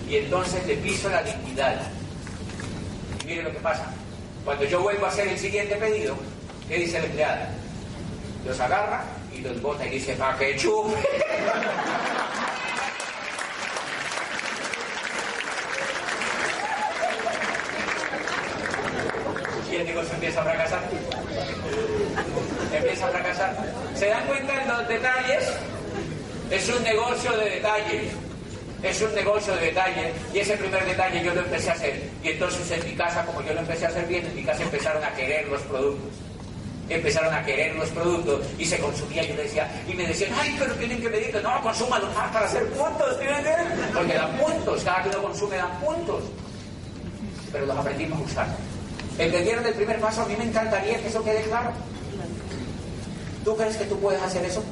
Y entonces le piso la dignidad. Y mire lo que pasa. Cuando yo vuelvo a hacer el siguiente pedido, ¿qué dice la empleada? Los agarra y los bota y dice, ¿para qué chupe? Negocio empieza a fracasar. Empieza a fracasar. ¿Se dan cuenta en los detalles? Es un negocio de detalles. Es un negocio de detalles. Y ese primer detalle yo lo empecé a hacer. Y entonces en mi casa, como yo lo empecé a hacer bien, en mi casa empezaron a querer los productos. Empezaron a querer los productos y se consumía. Yo decía, y me decían, ay, pero tienen que medir no, consúmalos más para hacer puntos, Porque dan puntos, cada que uno consume dan puntos. Pero los aprendimos a usar. ¿Entendieron el primer paso? A mí me encantaría que eso quede claro. ¿Tú crees que tú puedes hacer eso?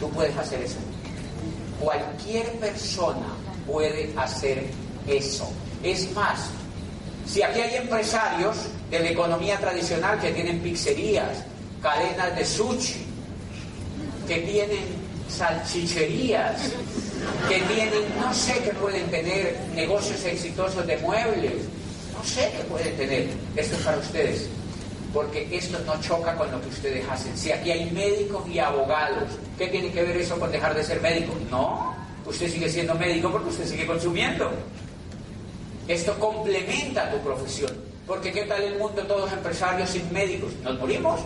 Tú puedes hacer eso. Cualquier persona puede hacer eso. Es más, si aquí hay empresarios de la economía tradicional que tienen pizzerías, cadenas de sushi, que tienen salchicherías, que tienen, no sé, que pueden tener negocios exitosos de muebles, sé que pueden tener. Esto es para ustedes. Porque esto no choca con lo que ustedes hacen. Si aquí hay médicos y abogados, ¿qué tiene que ver eso con dejar de ser médico? No, usted sigue siendo médico porque usted sigue consumiendo. Esto complementa tu profesión. Porque ¿qué tal el mundo todos empresarios sin médicos? ¿Nos morimos?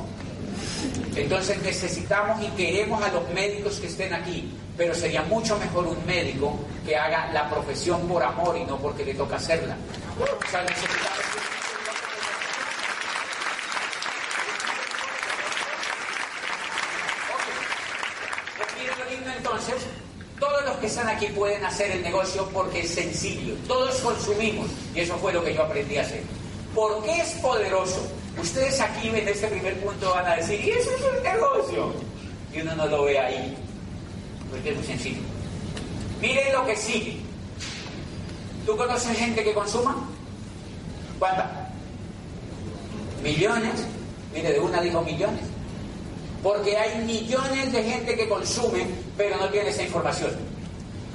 Entonces necesitamos y queremos a los médicos que estén aquí, pero sería mucho mejor un médico que haga la profesión por amor y no porque le toca hacerla. O sea, necesitamos... entonces, todos los que están aquí pueden hacer el negocio porque es sencillo. Todos consumimos. Y eso fue lo que yo aprendí a hacer. ¿Por qué es poderoso? Ustedes aquí en este primer punto van a decir, ¿y eso es el negocio? Y uno no lo ve ahí, porque es muy sencillo. Miren lo que sigue. ¿Tú conoces gente que consuma? ¿Cuánta? Millones. Mire, de una dijo millones. Porque hay millones de gente que consume, pero no tiene esa información.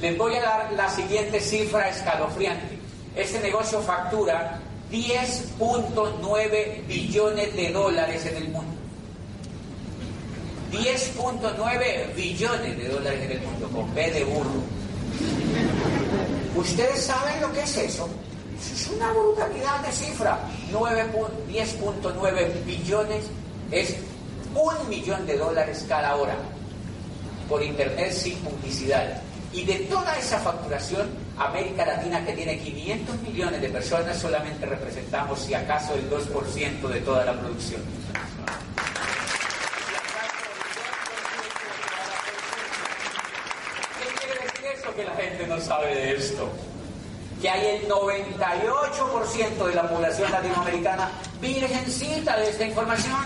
Les voy a dar la siguiente cifra escalofriante. Este negocio factura 10.9 billones de dólares en el mundo. 10.9 billones de dólares en el mundo, con B de burro. ¿Ustedes saben lo que es eso? es una brutalidad de cifra. 10.9 billones es un millón de dólares cada hora por internet sin publicidad. Y de toda esa facturación, América Latina, que tiene 500 millones de personas, solamente representamos, si acaso, el 2% de toda la producción. ¿Qué quiere decir eso? Que la gente no sabe de esto. Que hay el 98% de la población latinoamericana virgencita de esta información.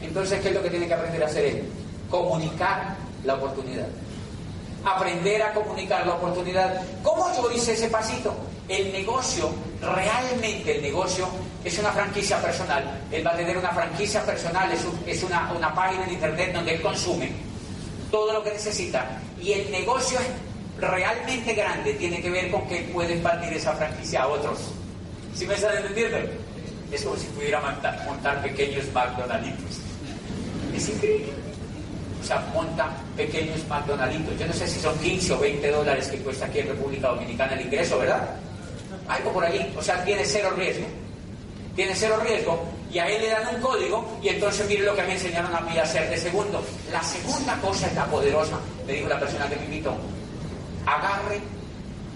Entonces, ¿qué es lo que tiene que aprender a hacer él? Comunicar la oportunidad. Aprender a comunicar la oportunidad. ¿Cómo yo hice ese pasito? El negocio, realmente el negocio, es una franquicia personal. Él va a tener una franquicia personal, es, una, una página en internet donde él consume todo lo que necesita. Y el negocio realmente grande tiene que ver con que puede expandir esa franquicia a otros. ¿Sí me están entendiendo? Es como si pudiera montar, pequeños McDonald's. Es increíble. O sea, monta pequeños McDonald's. Yo no sé si son 15 o 20 dólares que cuesta aquí en República Dominicana el ingreso, ¿verdad? Algo por allí. O sea, tiene cero riesgo. Tiene cero riesgo y a él le dan un código y entonces mire lo que me enseñaron a mí a hacer de segundo. La segunda cosa es la poderosa, me dijo la persona que me invitó. Agarre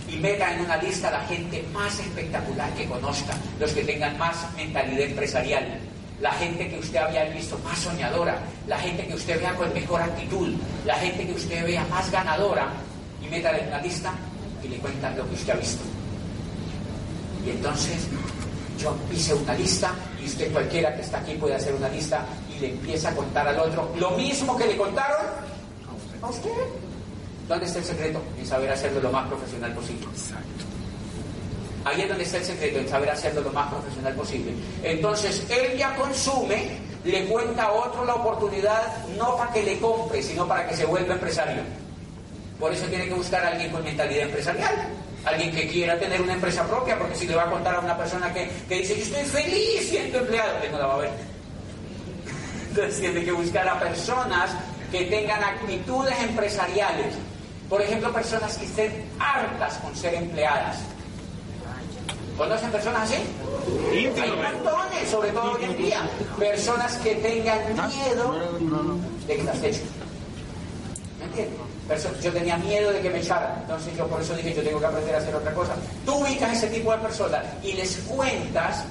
y meta en una lista la gente más espectacular que conozca, los que tengan más mentalidad empresarial, la gente que usted había visto más soñadora, la gente que usted vea con mejor actitud, la gente que usted vea más ganadora, y meta en una lista y le cuentan lo que usted ha visto. Y entonces yo hice una lista y usted cualquiera que está aquí puede hacer una lista y le empieza a contar al otro lo mismo que le contaron a usted. ¿Dónde está el secreto? En saber hacerlo lo más profesional posible. Ahí es donde está el secreto, en saber hacerlo lo más profesional posible. Entonces, él ya consume, le cuenta a otro la oportunidad, no para que le compre, sino para que se vuelva empresario. Por eso tiene que buscar a alguien con mentalidad empresarial. Alguien que quiera tener una empresa propia, porque si le va a contar a una persona que, dice, yo estoy feliz siendo empleado, que no la va a ver. Entonces tiene que buscar a personas que tengan actitudes empresariales. Por ejemplo, personas que estén hartas con ser empleadas. ¿Conocen personas así? Hay montones, sobre todo hoy en día. Personas que tengan miedo de que las echen. ¿Me entiendes? yo tenía miedo de que me echaran, entonces yo por eso dije, yo tengo que aprender a hacer otra cosa. Tú ubicas ese tipo de personas y les cuentas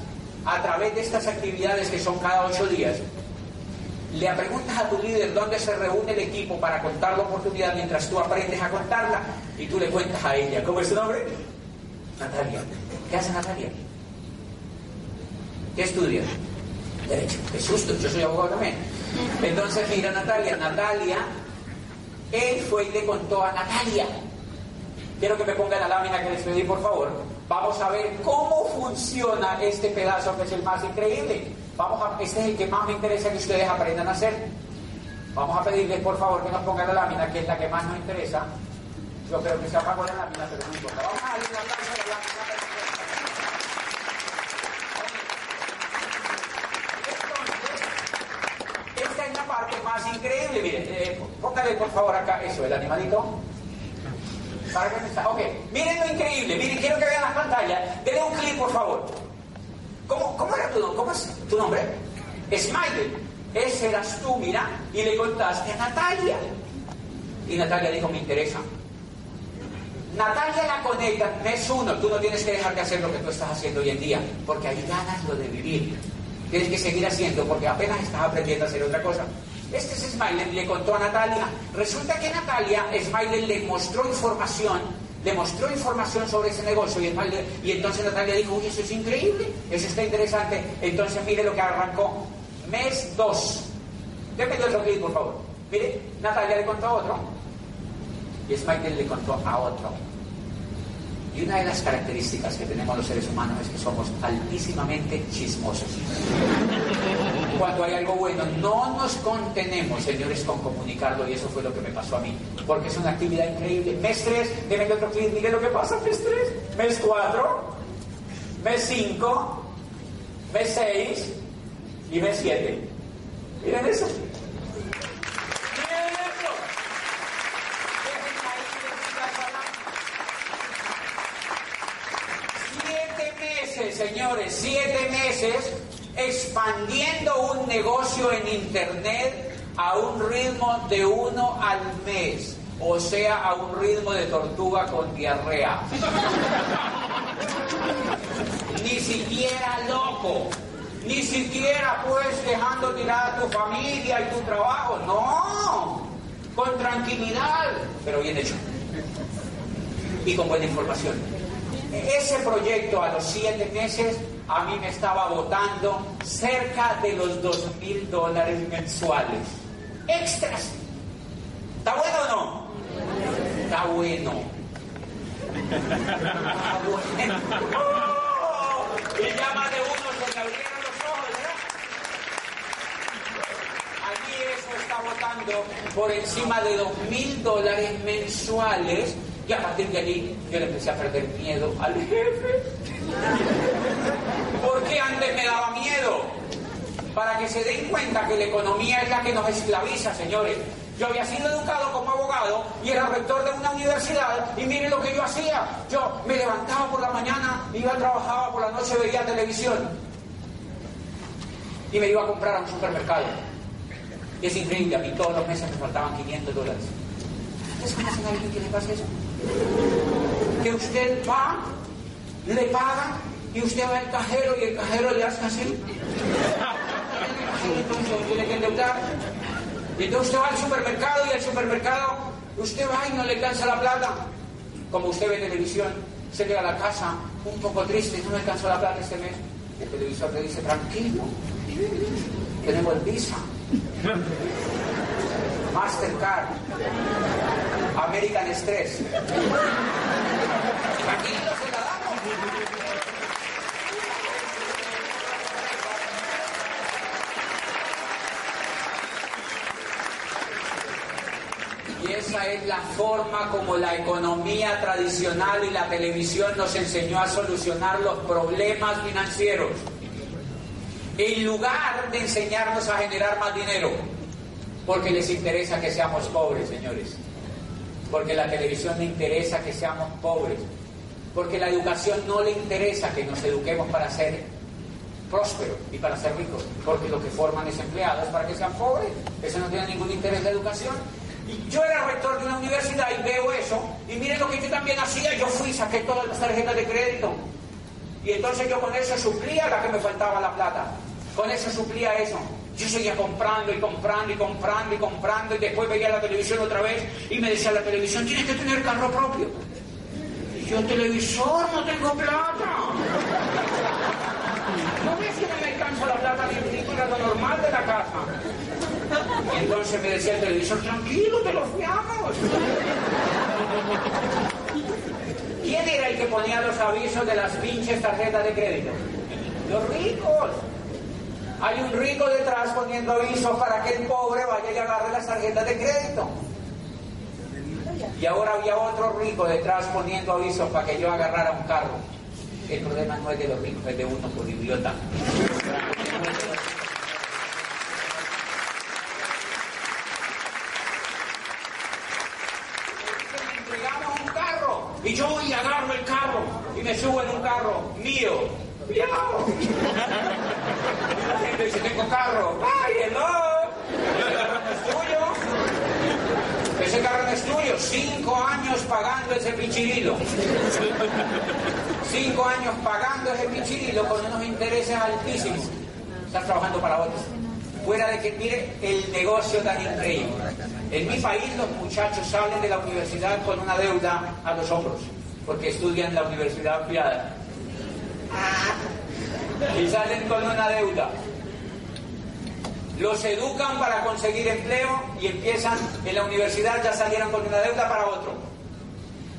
a través de estas actividades que son cada ocho días, le preguntas a tu líder dónde se reúne el equipo para contar la oportunidad mientras tú aprendes a contarla y tú le cuentas a ella. ¿Cómo es su nombre? Natalia. ¿Qué hace Natalia? ¿Qué estudia? Derecho. Qué susto, yo soy abogado también. Entonces, mira Natalia, Natalia él fue y le contó a Natalia. Quiero que me ponga la lámina que les pedí, por favor. Vamos a ver cómo funciona este pedazo que es el más increíble. Vamos a, este es el que más me interesa que ustedes aprendan a hacer. Vamos a pedirles, por favor, que nos pongan la lámina, que es la que más nos interesa. Yo creo que se apagó la lámina, pero no importa. Vamos a ir a la lámina. más increíble. Miren, eh, póngale por favor acá eso, el animalito. ¿Para qué está? Ok, miren lo increíble. Miren, quiero que vean las pantallas. Denle un clic, por favor. ¿Cómo, cómo era tu nombre? ¿Cómo es tu nombre? Smiley. Ese eras tú, mira. Y le contaste a Natalia. Y Natalia dijo, me interesa. Natalia la conecta, mes uno, tú no tienes que dejar de hacer lo que tú estás haciendo hoy en día, porque ahí ganas lo de vivir. Tienes que seguir haciendo, porque apenas estás aprendiendo a hacer otra cosa. Este es Smiley, le contó a Natalia. Resulta que Natalia, Smiley le mostró información, le mostró información sobre ese negocio y, entonces Natalia dijo, uy, eso es increíble, eso está interesante. Entonces mire lo que arrancó. Mes 2. Déjame otro clic, por favor. Mire, Natalia le contó otro y Smiley le contó a otro. Y una de las características que tenemos los seres humanos es que somos altísimamente chismosos. Cuando hay algo bueno, no nos contenemos, señores, con comunicarlo, y eso fue lo que me pasó a mí, porque es una actividad increíble. Mes 3, déjenme otro clic, miren lo que pasa, mes 3, mes 4, mes 5, mes 6 y mes 7. Miren eso. Señores, siete meses expandiendo un negocio en Internet a un ritmo de uno al mes, o sea, a un ritmo de tortuga con diarrea. ni siquiera loco, ni siquiera pues dejando tirada tu familia y tu trabajo, no, con tranquilidad, pero bien hecho y con buena información. Ese proyecto a los siete meses a mí me estaba votando cerca de los dos mil dólares mensuales. Extras. ¿Está bueno o no? Está bueno. Está bueno. ¡Oh! Y ya más de uno se le abrieron los ojos, ¿verdad? Allí eso está votando por encima de dos mil dólares mensuales. Y a partir de allí yo le empecé a perder miedo al jefe. Porque antes me daba miedo. Para que se den cuenta que la economía es la que nos esclaviza, señores. Yo había sido educado como abogado y era rector de una universidad y miren lo que yo hacía. Yo me levantaba por la mañana, iba a trabajar, por la noche veía televisión y me iba a comprar a un supermercado. Y es increíble, a mí todos los meses me faltaban 500 dólares. ¿Ustedes conocen a alguien que le pasa eso? Que usted va, le paga y usted va al cajero y el cajero le hace así. Entonces tiene que endeudar. Y entonces usted va al supermercado y al supermercado usted va y no le alcanza la plata. Como usted ve televisión, se llega a la casa un poco triste, no me alcanzó la plata este mes. El televisor le dice, tranquilo, tenemos el Visa, [laughs] Mastercard, American Express. Tranquilo, se la damos. Y esa es la forma como la economía tradicional y la televisión nos enseñó a solucionar los problemas financieros. En lugar de enseñarnos a generar más dinero, porque les interesa que seamos pobres, señores. Porque la televisión le interesa que seamos pobres. Porque la educación no le interesa que nos eduquemos para ser prósperos y para ser ricos. Porque lo que forman es empleados para que sean pobres. Eso no tiene ningún interés de educación. Y yo era rector de una universidad y veo eso, y miren lo que yo también hacía, yo fui, saqué todas las tarjetas de crédito. Y entonces yo con eso suplía la que me faltaba la plata. Con eso suplía eso. Yo seguía comprando y comprando y comprando y comprando y después veía la televisión otra vez y me decía la televisión, tienes que tener carro propio. Y yo, televisor, no tengo plata. ¿No ves que no me alcanza la plata ni lo normal de la casa? Y entonces me decía el televisor, tranquilo, te lo fiamos. ¿Quién era el que ponía los avisos de las pinches tarjetas de crédito? Los ricos. Hay un rico detrás poniendo avisos para que el pobre vaya y agarre las tarjetas de crédito. Y ahora había otro rico detrás poniendo avisos para que yo agarrara un carro. El problema no es de los ricos, es de uno por idiota. me entregamos un carro y yo voy y agarro el carro y me subo en un carro mío. ¡Miau! Y la gente dice, tengo carro. ¡Ay, hello! Ese carro no es tuyo. Ese carro no es tuyo. Cinco años pagando ese pichirilo. Cinco años pagando ese pichirilo con unos intereses altísimos. Estás trabajando para otros. Fuera de que mire el negocio tan increíble. En mi país los muchachos salen de la universidad con una deuda a los hombros, porque estudian la universidad privada. Y salen con una deuda. Los educan para conseguir empleo y empiezan en la universidad, ya salieron con una deuda para otro.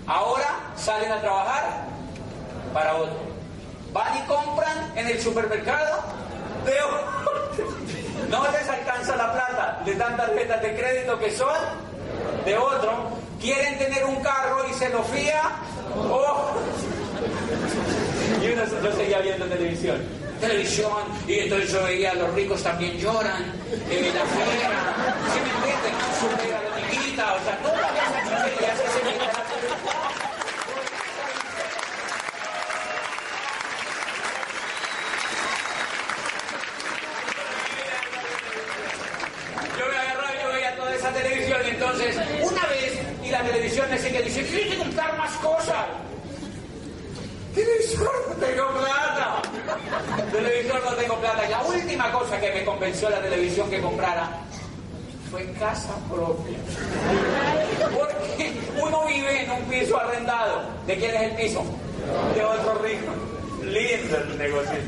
Ahora salen a trabajar para otro. Van y compran en el supermercado de otro. No les alcanza la plata, les dan tarjetas de crédito que son de otro. Quieren tener un carro y se lo fía. Oh. Y uno lo seguía viendo televisión. Televisión, y entonces yo veía los ricos también lloran, eh, la fiera, ¿sí me entienden? Su o sea, esas me sigue diciendo, tienes que comprar más cosas. Televisor, no tengo plata. Televisor, no tengo plata. Y la última cosa que me convenció la televisión que comprara fue casa propia. Porque uno vive en un piso arrendado. ¿De quién es el piso? De otro rico. lindo el negocio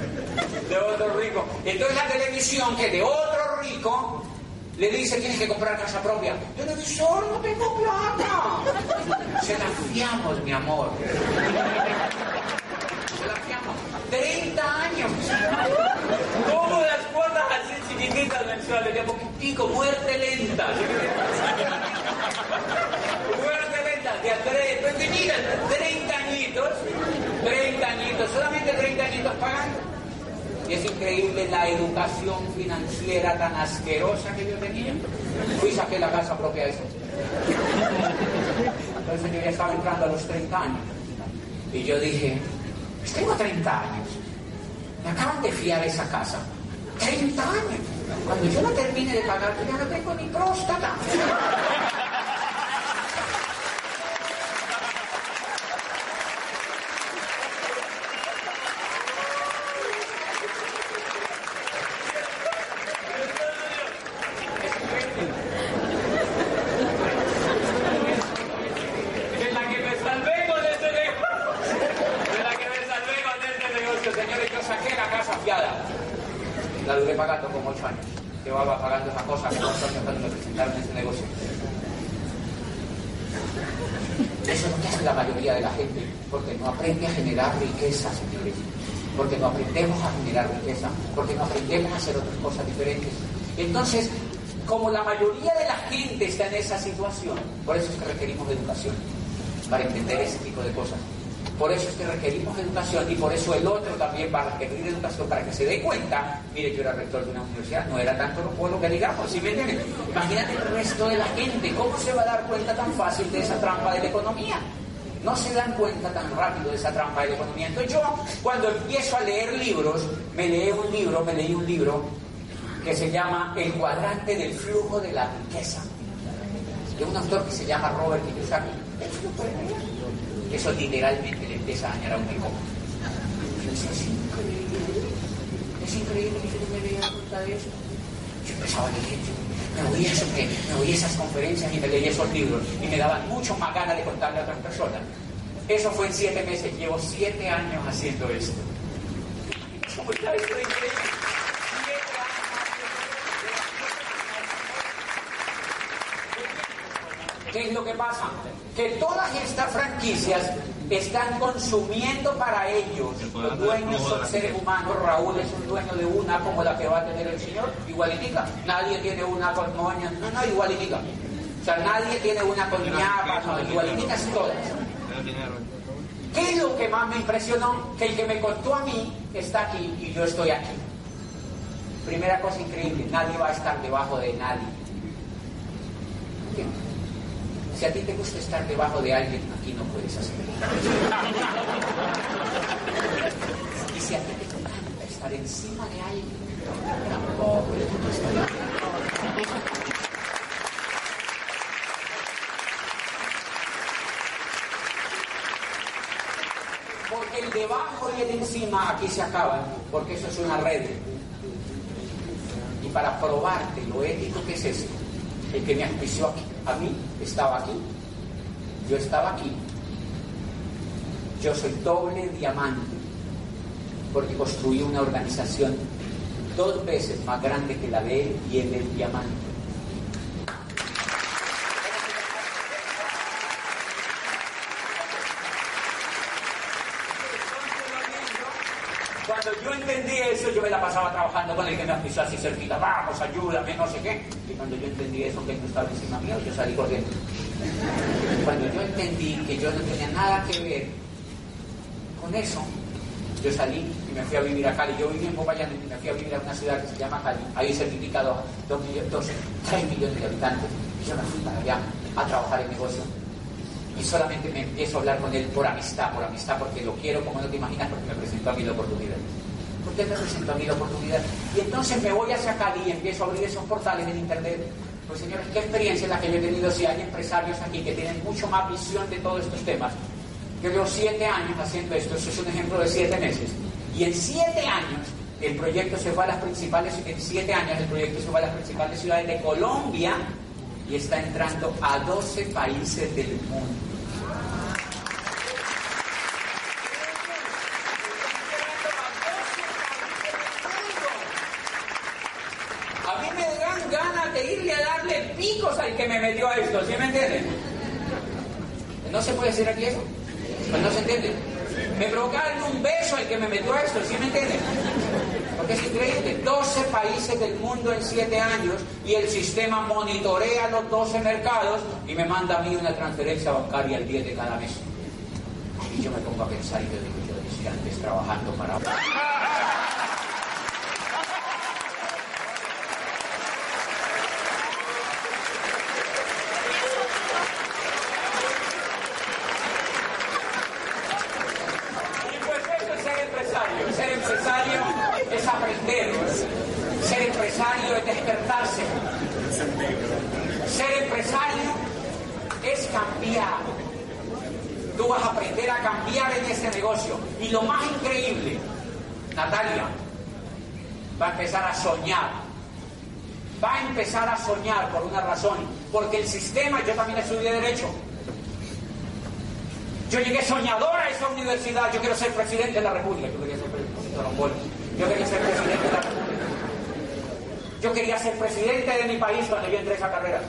de otro rico. Entonces la televisión que de otro rico le dice tienes que comprar casa propia. Televisor, no tengo plata. Se la fiamos, mi amor. Se la fiamos. 30 años. ¿Cómo las cuotas así chiquititas mensuales? De poquitico, muerte lenta. muerte lenta, de a tres, pequeñitas, 30 añitos. 30 añitos, solamente 30 añitos pagando. Y es increíble la educación financiera tan asquerosa que yo tenía. Fui y saqué la casa propia esa. Entonces yo ya estaba entrando a los 30 años. Y yo dije, pues tengo 30 años. Me acaban de fiar esa casa. 30 años. Cuando yo la termine de pagar, ya no tengo ni próstata. De la que me salvé con este negocio. De la que me salvé con este negocio, señores. Yo saqué la casa fiada. La duré pagando como ocho años. Llevaba pagando esa cosa como ocho años cuando me presentaron este negocio. Eso que hace la mayoría de la gente, porque no aprende a generar riqueza, señores. Porque no aprendemos a generar riqueza, porque no aprendemos a hacer otras cosas diferentes. Entonces, como la mayoría de la gente está en esa situación, por eso es que requerimos educación, para entender ese tipo de cosas. Por eso es que requerimos educación y por eso el otro también va a requerir educación para que se dé cuenta, mire, yo era rector de una universidad, no era tanto lo que digamos, ¿sí me? Imagínate el resto de la gente, ¿cómo se va a dar cuenta tan fácil de esa trampa de la economía? No se dan cuenta tan rápido de esa trampa de la economía. Entonces yo, cuando empiezo a leer libros, me leí un libro, me leí un libro que se llama El cuadrante del flujo de la riqueza, de un autor que se llama Robert Kiyosaki. Eso literalmente le empieza a dañar a un rico. Es increíble, es increíble que yo me veía cuenta de eso. Yo empezaba a leer, yo me oía, eso, me, me oía esas conferencias y me leía esos libros y me daban mucho más ganas de contarle a otras personas. Eso fue en siete meses, llevo siete años haciendo esto. ¿Cómo está esto de increíble? Siete años. ¿Qué es lo que pasa? Que todas estas franquicias están consumiendo para ellos. Los dueños son seres humanos. Raúl es un dueño de una como la que va a tener el señor, igualitica. Nadie tiene una con moña, no, no, igualitica. O sea, nadie tiene una con ñapa, no, igualiticas todas. ¿Qué es lo que más me impresionó? Que el que me contó a mí está aquí y yo estoy aquí. Primera cosa increíble, nadie va a estar debajo de nadie. ¿Entiendes? Si a ti te gusta estar debajo de alguien, aquí no puedes hacerlo. Y si a ti te encanta estar encima de alguien, tampoco puedes estar. Porque el debajo y el encima aquí se acaban, porque eso es una red. Y para probarte lo ético que es esto, el que me auspició a mí estaba aquí, yo estaba aquí, yo soy doble diamante, porque construí una organización dos veces más grande que la de él y es diamante. Cuando yo entendí eso, yo me la pasaba trabajando con el que me auspició así cerquita, vamos, ayúdame, no sé qué. Y cuando yo entendí eso, que no estaba encima mío, yo salí corriendo. Cuando yo entendí que yo no tenía nada que ver con eso, yo salí y me fui a vivir a Cali. Yo viví en Popayán y me fui a vivir a una ciudad que se llama Cali. Ahí certificado 2 millones, 2, 3 millones de habitantes. Y yo me fui para allá a trabajar en negocio. Y solamente me empiezo a hablar con él por amistad, por amistad, porque lo quiero como no te imaginas, porque me presentó a mí la oportunidad. ¿Por qué me presentó a mí la oportunidad? Y entonces me voy hacia Cali y empiezo a abrir esos portales en Internet. Pues señores, qué experiencia es la que yo he tenido si hay empresarios aquí que tienen mucho más visión de todos estos temas. Yo llevo siete años haciendo esto, eso es un ejemplo de siete meses. Y en siete años el proyecto se fue a las principales, en siete años el proyecto se fue a las principales ciudades de Colombia y está entrando a 12 países del mundo. micos al que me metió a esto, ¿sí me entienden? ¿No se puede decir aquí eso? Pues no se entiende. Me provoca un beso al que me metió a esto, ¿sí me entienden? Porque es increíble, 12 países del mundo en 7 años y el sistema monitorea los 12 mercados y me manda a mí una transferencia bancaria el 10 de cada mes. Y yo me pongo a pensar y yo digo, yo decía antes trabajando para... Y pues eso es ser empresario. Ser empresario es aprender. Ser empresario es despertarse. Ser empresario es cambiar. Tú vas a aprender a cambiar en este negocio. Y lo más increíble, Natalia, va a empezar a soñar. Va a empezar a soñar por una razón. Porque el sistema, yo también estudié Derecho. Yo llegué soñador a esa universidad. Yo quiero ser presidente de la República. Yo quería ser presidente de la República. Yo quería ser presidente de la República. Yo quería ser presidente de mi país cuando yo entré a esa carrera.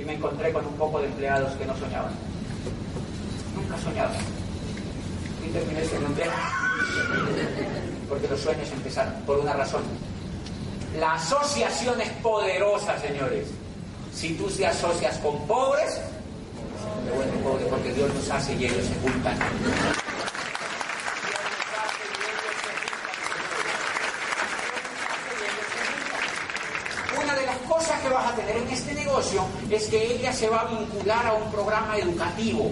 Y me encontré con un poco de empleados que no soñaban. Nunca soñaba. Y terminé siendo empleado. Porque los sueños empezaron por una razón. La asociación es poderosa, señores. Si tú te asocias con pobres, te vuelves pobre porque Dios nos hace y ellos se juntan. Una de las cosas que vas a tener en este negocio es que ella se va a vincular a un programa educativo.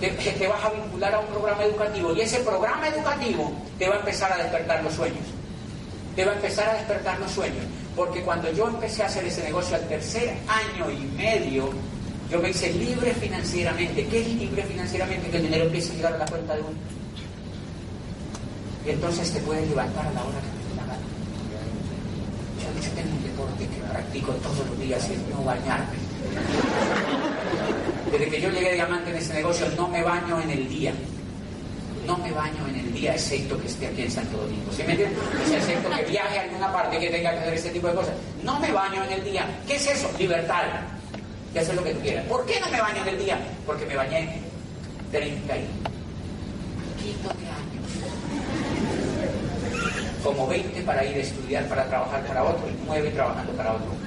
Te, te vas a vincular a un programa educativo y ese programa educativo te va a empezar a despertar los sueños. Te va a empezar a despertar los sueños. Porque cuando yo empecé a hacer ese negocio al tercer año y medio, yo me hice libre financieramente. ¿Qué es libre financieramente? Que el dinero empiece a llegar a la cuenta de uno. Y entonces te puedes levantar a la hora que te la gana. Yo, yo tengo un deporte que practico todos los días y es no bañarme. Desde que yo llegué diamante en ese negocio, no me baño en el día. No me baño en el día, excepto que esté aquí en Santo Domingo. ¿Sí me entiendes? O sea, excepto que viaje a alguna parte que tenga que hacer ese tipo de cosas. No me baño en el día. ¿Qué es eso? Libertad y hacer lo que tú quieras. ¿Por qué no me baño en el día? Porque me bañé 30 y poquito de años. Como 20 para ir a estudiar, para trabajar para otro, y 9 trabajando para otro.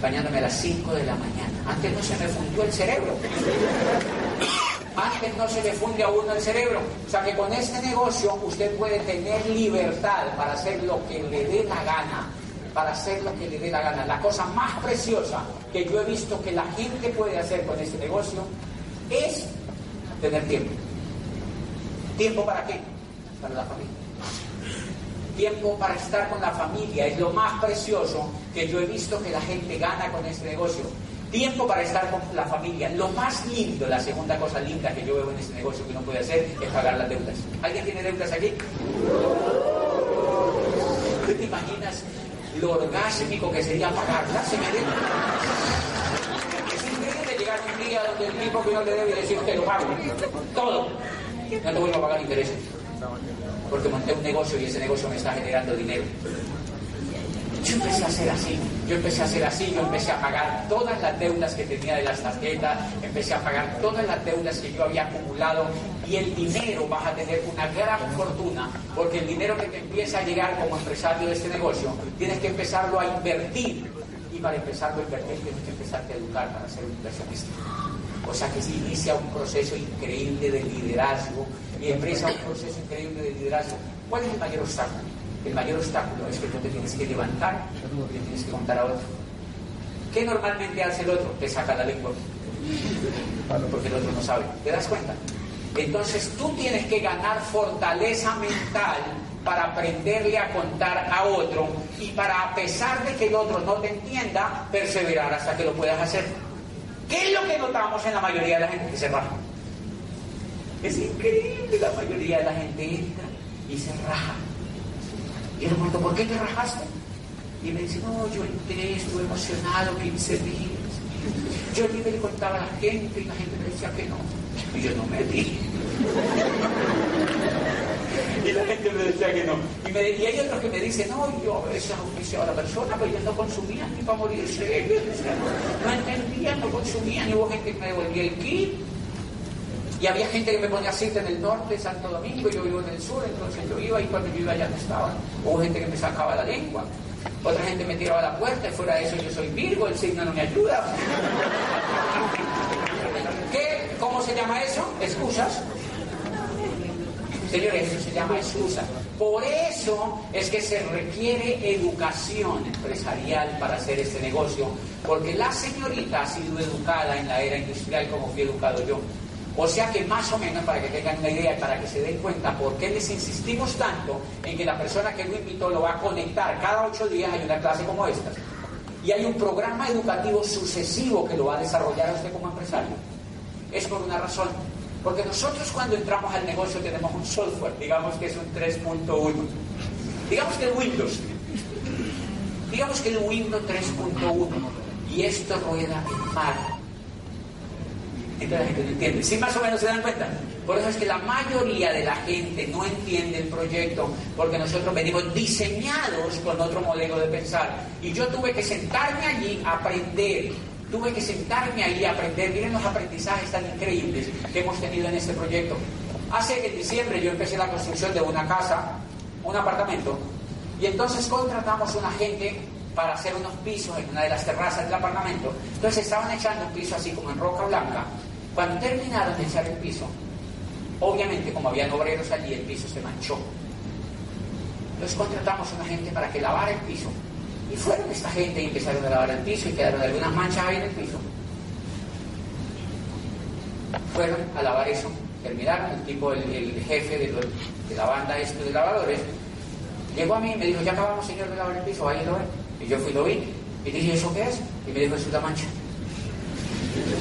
Bañándome a las 5 de la mañana. Antes no se me fundió el cerebro. Antes no se le funde a uno el cerebro. O sea que con este negocio usted puede tener libertad para hacer lo que le dé la gana para hacer lo que le dé la gana. La cosa más preciosa que yo he visto que la gente puede hacer con este negocio es tener tiempo. ¿Tiempo para qué? Para la familia. Tiempo para estar con la familia es lo más precioso que yo he visto que la gente gana con este negocio. Tiempo para estar con la familia. Lo más lindo, la segunda cosa linda que yo veo en este negocio que uno puede hacer es pagar las deudas. ¿Alguien tiene deudas aquí? ¿Tú te imaginas lo orgásmico que sería pagarla, señores. Es increíble llegar un día donde el tipo que no le debe decir que lo pago. Todo. No te vuelvo a pagar intereses. Porque monté un negocio y ese negocio me está generando dinero. Yo empecé a hacer así, yo empecé a hacer así, yo empecé a pagar todas las deudas que tenía de las tarjetas, empecé a pagar todas las deudas que yo había acumulado y el dinero vas a tener una gran fortuna, porque el dinero que te empieza a llegar como empresario de este negocio, tienes que empezarlo a invertir y para empezarlo a invertir tienes que empezarte a educar para ser un inversionista. O sea que se inicia un proceso increíble de liderazgo y empieza un proceso increíble de liderazgo. ¿Cuál es el mayor obstáculo? El mayor obstáculo es que tú te tienes que levantar y le tienes que contar a otro. ¿Qué normalmente hace el otro? Te saca la lengua. [laughs] Porque el otro no sabe. ¿Te das cuenta? Entonces tú tienes que ganar fortaleza mental para aprenderle a contar a otro y para, a pesar de que el otro no te entienda, perseverar hasta que lo puedas hacer. ¿Qué es lo que notamos en la mayoría de la gente? Que se raja. Es increíble, la mayoría de la gente entra y se raja. Y le pregunto, ¿por qué te rajaste? Y me dice, no, yo entré, estuve emocionado 15 días. Yo y le contaba a la gente y la gente me decía que no. Y yo no me di. y la gente me decía que no. Y, me, y hay otros que me dicen, no, yo a veces a la persona, pero ellos no consumían ni para morirse. [laughs] No entendían, no consumían, y hubo gente que me devolvía el kit. Y había gente que me ponía aceite en el norte, Santo Domingo, yo vivo en el sur, entonces yo iba y cuando yo iba allá no estaba. Hubo gente que me sacaba la lengua. Otra gente me tiraba la puerta y fuera de eso yo soy Virgo, el signo no me ayuda. ¿Qué? ¿Cómo se llama eso? Excusas. Señores, eso se llama excusa. Por eso es que se requiere educación empresarial para hacer este negocio, porque la señorita ha sido educada en la era industrial como fui educado yo. O sea que más o menos, para que tengan una idea para que se den cuenta por qué les insistimos tanto en que la persona que lo invitó lo va a conectar cada ocho días hay una clase como esta. Y hay un programa educativo sucesivo que lo va a desarrollar usted como empresario. Es por una razón. Porque nosotros cuando entramos al negocio tenemos un software, digamos que es un 3.1. Digamos que el Windows. Digamos que el Windows 3.1. Y esto rueda en Mac entonces la gente no entiende. ¿Sí más o menos se dan cuenta? Por eso es que la mayoría de la gente no entiende el proyecto, porque nosotros venimos diseñados con otro modelo de pensar. Y yo tuve que sentarme allí a aprender. Tuve que sentarme allí a aprender. Miren los aprendizajes tan increíbles que hemos tenido en este proyecto. Hace que en diciembre yo empecé la construcción de una casa, un apartamento, y entonces contratamos una gente para hacer unos pisos en una de las terrazas del apartamento. Entonces estaban echando un piso así como en roca blanca. Cuando terminaron de echar el piso, obviamente como habían obreros allí, el piso se manchó. Entonces contratamos a una gente para que lavara el piso. Y fueron esta gente y empezaron a lavar el piso y quedaron algunas manchas ahí en el piso. Fueron a lavar eso. Terminaron, el tipo, el, jefe de, la banda esto de lavadores, llegó a mí y me dijo, ya acabamos señor de lavar el piso, ahí lo ven. Y yo fui lo vi. Y dije, ¿eso qué es? Y me dijo, es una mancha.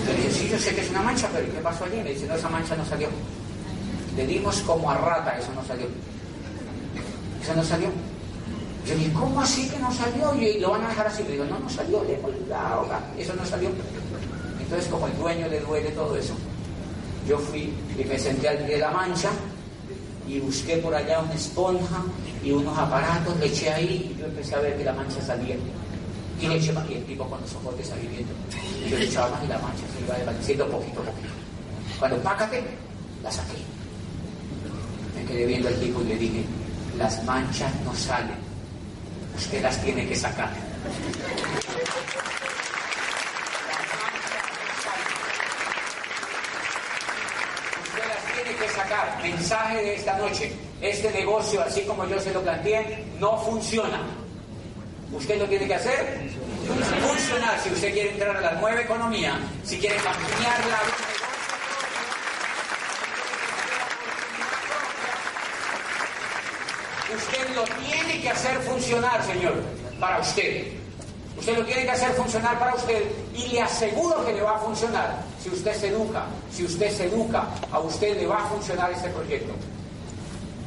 Le dije, sí, yo sé que es una mancha, pero ¿qué pasó allí? Me dice, no, esa mancha no salió. Le dimos como a rata, eso no salió. Eso no salió. Yo dije, ¿cómo así que no salió? Y lo van a dejar así. Le digo, no, no salió, le hemos dado, eso no salió. Entonces, como el dueño le duele todo eso, yo fui y me senté al pie de la mancha y busqué por allá una esponja y unos aparatos, le eché ahí y yo empecé a ver que la mancha salía. Y le eché y el tipo con los ojos viendo. Le echaba más y la mancha se iba desvaneciendo poquito a poquito. Cuando pácate, la saqué. Me quedé viendo al tipo y le dije, las manchas no salen, usted las tiene que sacar. que sacar mensaje de esta noche. Este negocio, así como yo se lo planteé, no funciona. ¿Usted lo tiene que hacer? Funcionar. Si usted quiere entrar a la nueva economía, si quiere cambiarla. Usted lo tiene que hacer funcionar, señor, para usted. Usted lo tiene que hacer funcionar para usted y le aseguro que le va a funcionar. Si usted se educa, si usted se educa, a usted le va a funcionar este proyecto.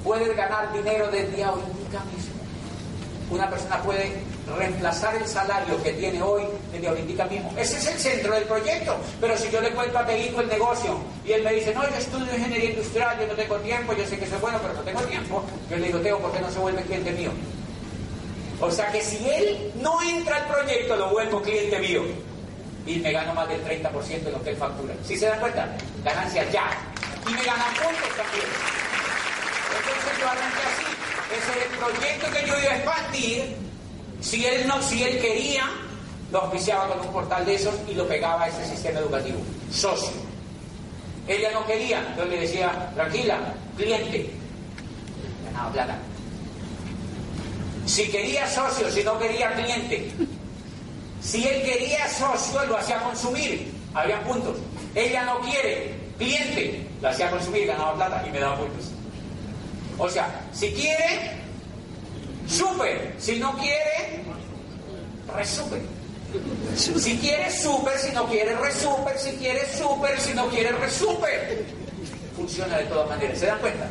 Puede ganar dinero desde ahorita mismo. Una persona puede reemplazar el salario que tiene hoy desde ahorita mismo. Ese es el centro del proyecto. Pero si yo le cuento a Teguito el negocio y él me dice, no, yo estudio ingeniería industrial, yo no tengo tiempo, yo sé que es bueno, pero no tengo tiempo, yo le digo, Teo, ¿por qué no se vuelve cliente mío? O sea que si él no entra al proyecto, lo vuelvo cliente mío. Y me gano más del 30% de lo que él factura. ¿Sí se dan cuenta? Ganancia ya. Y me ganan puntos también. Entonces yo arranqué así. Ese es el proyecto que yo iba a expandir. Si él, no, si él quería, lo auspiciaba con un portal de esos y lo pegaba a ese sistema educativo. Socio. Ella no quería, entonces le decía, tranquila, cliente. Ganaba plata. Si quería socio, si no quería cliente. Si él quería socio, lo hacía consumir. Había puntos. Ella no quiere cliente, lo hacía consumir, ganaba plata y me daba puntos. O sea, si quiere, super. Si no quiere, resuper. Si quiere super, si no quiere resuper, si quiere super, si no quiere resuper. Funciona de todas maneras. ¿Se dan cuenta?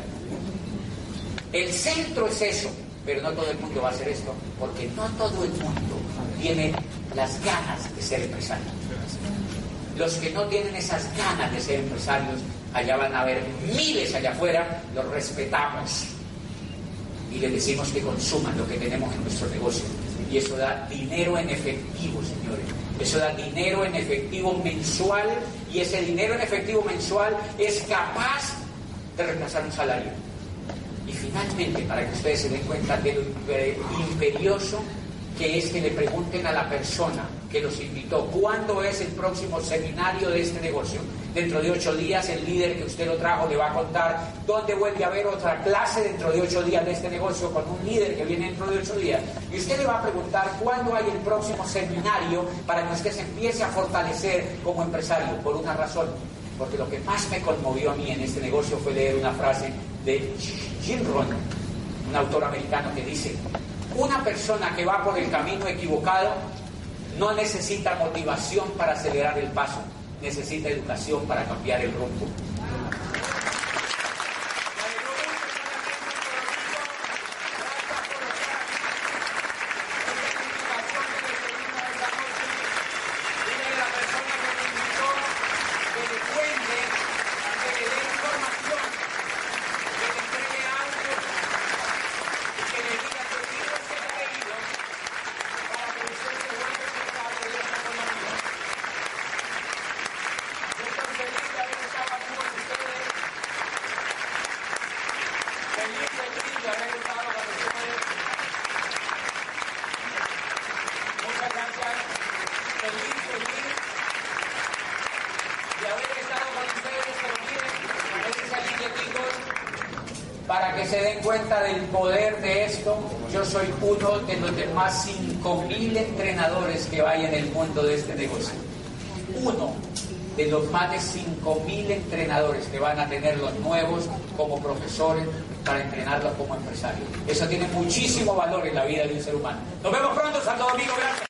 El centro es eso. Pero no todo el mundo va a hacer esto, porque no todo el mundo tiene las ganas de ser empresario. Los que no tienen esas ganas de ser empresarios, allá van a haber miles allá afuera, los respetamos. Y le decimos que consuman lo que tenemos en nuestro negocio. Y eso da dinero en efectivo, señores. Eso da dinero en efectivo mensual y ese dinero en efectivo mensual es capaz de reemplazar un salario. Y finalmente, para que ustedes se den cuenta de lo imperioso que es que le pregunten a la persona que los invitó cuándo es el próximo seminario de este negocio. Dentro de ocho días el líder que usted lo trajo le va a contar dónde vuelve a haber otra clase dentro de ocho días de este negocio con un líder que viene dentro de ocho días. Y usted le va a preguntar cuándo hay el próximo seminario para que usted se empiece a fortalecer como empresario. Por una razón, porque lo que más me conmovió a mí en este negocio fue leer una frase de Jim Rohn, un autor americano que dice, una persona que va por el camino equivocado no necesita motivación para acelerar el paso, necesita educación para cambiar el rumbo. para que se den cuenta del poder de esto, yo soy uno de los demás 5.000 entrenadores que hay en el mundo de este negocio. Uno de los de 5.000 entrenadores que van a tener los nuevos como profesores para entrenarlos como empresarios. Eso tiene muchísimo valor en la vida de un ser humano. Nos vemos pronto, Santo Domingo. Gracias.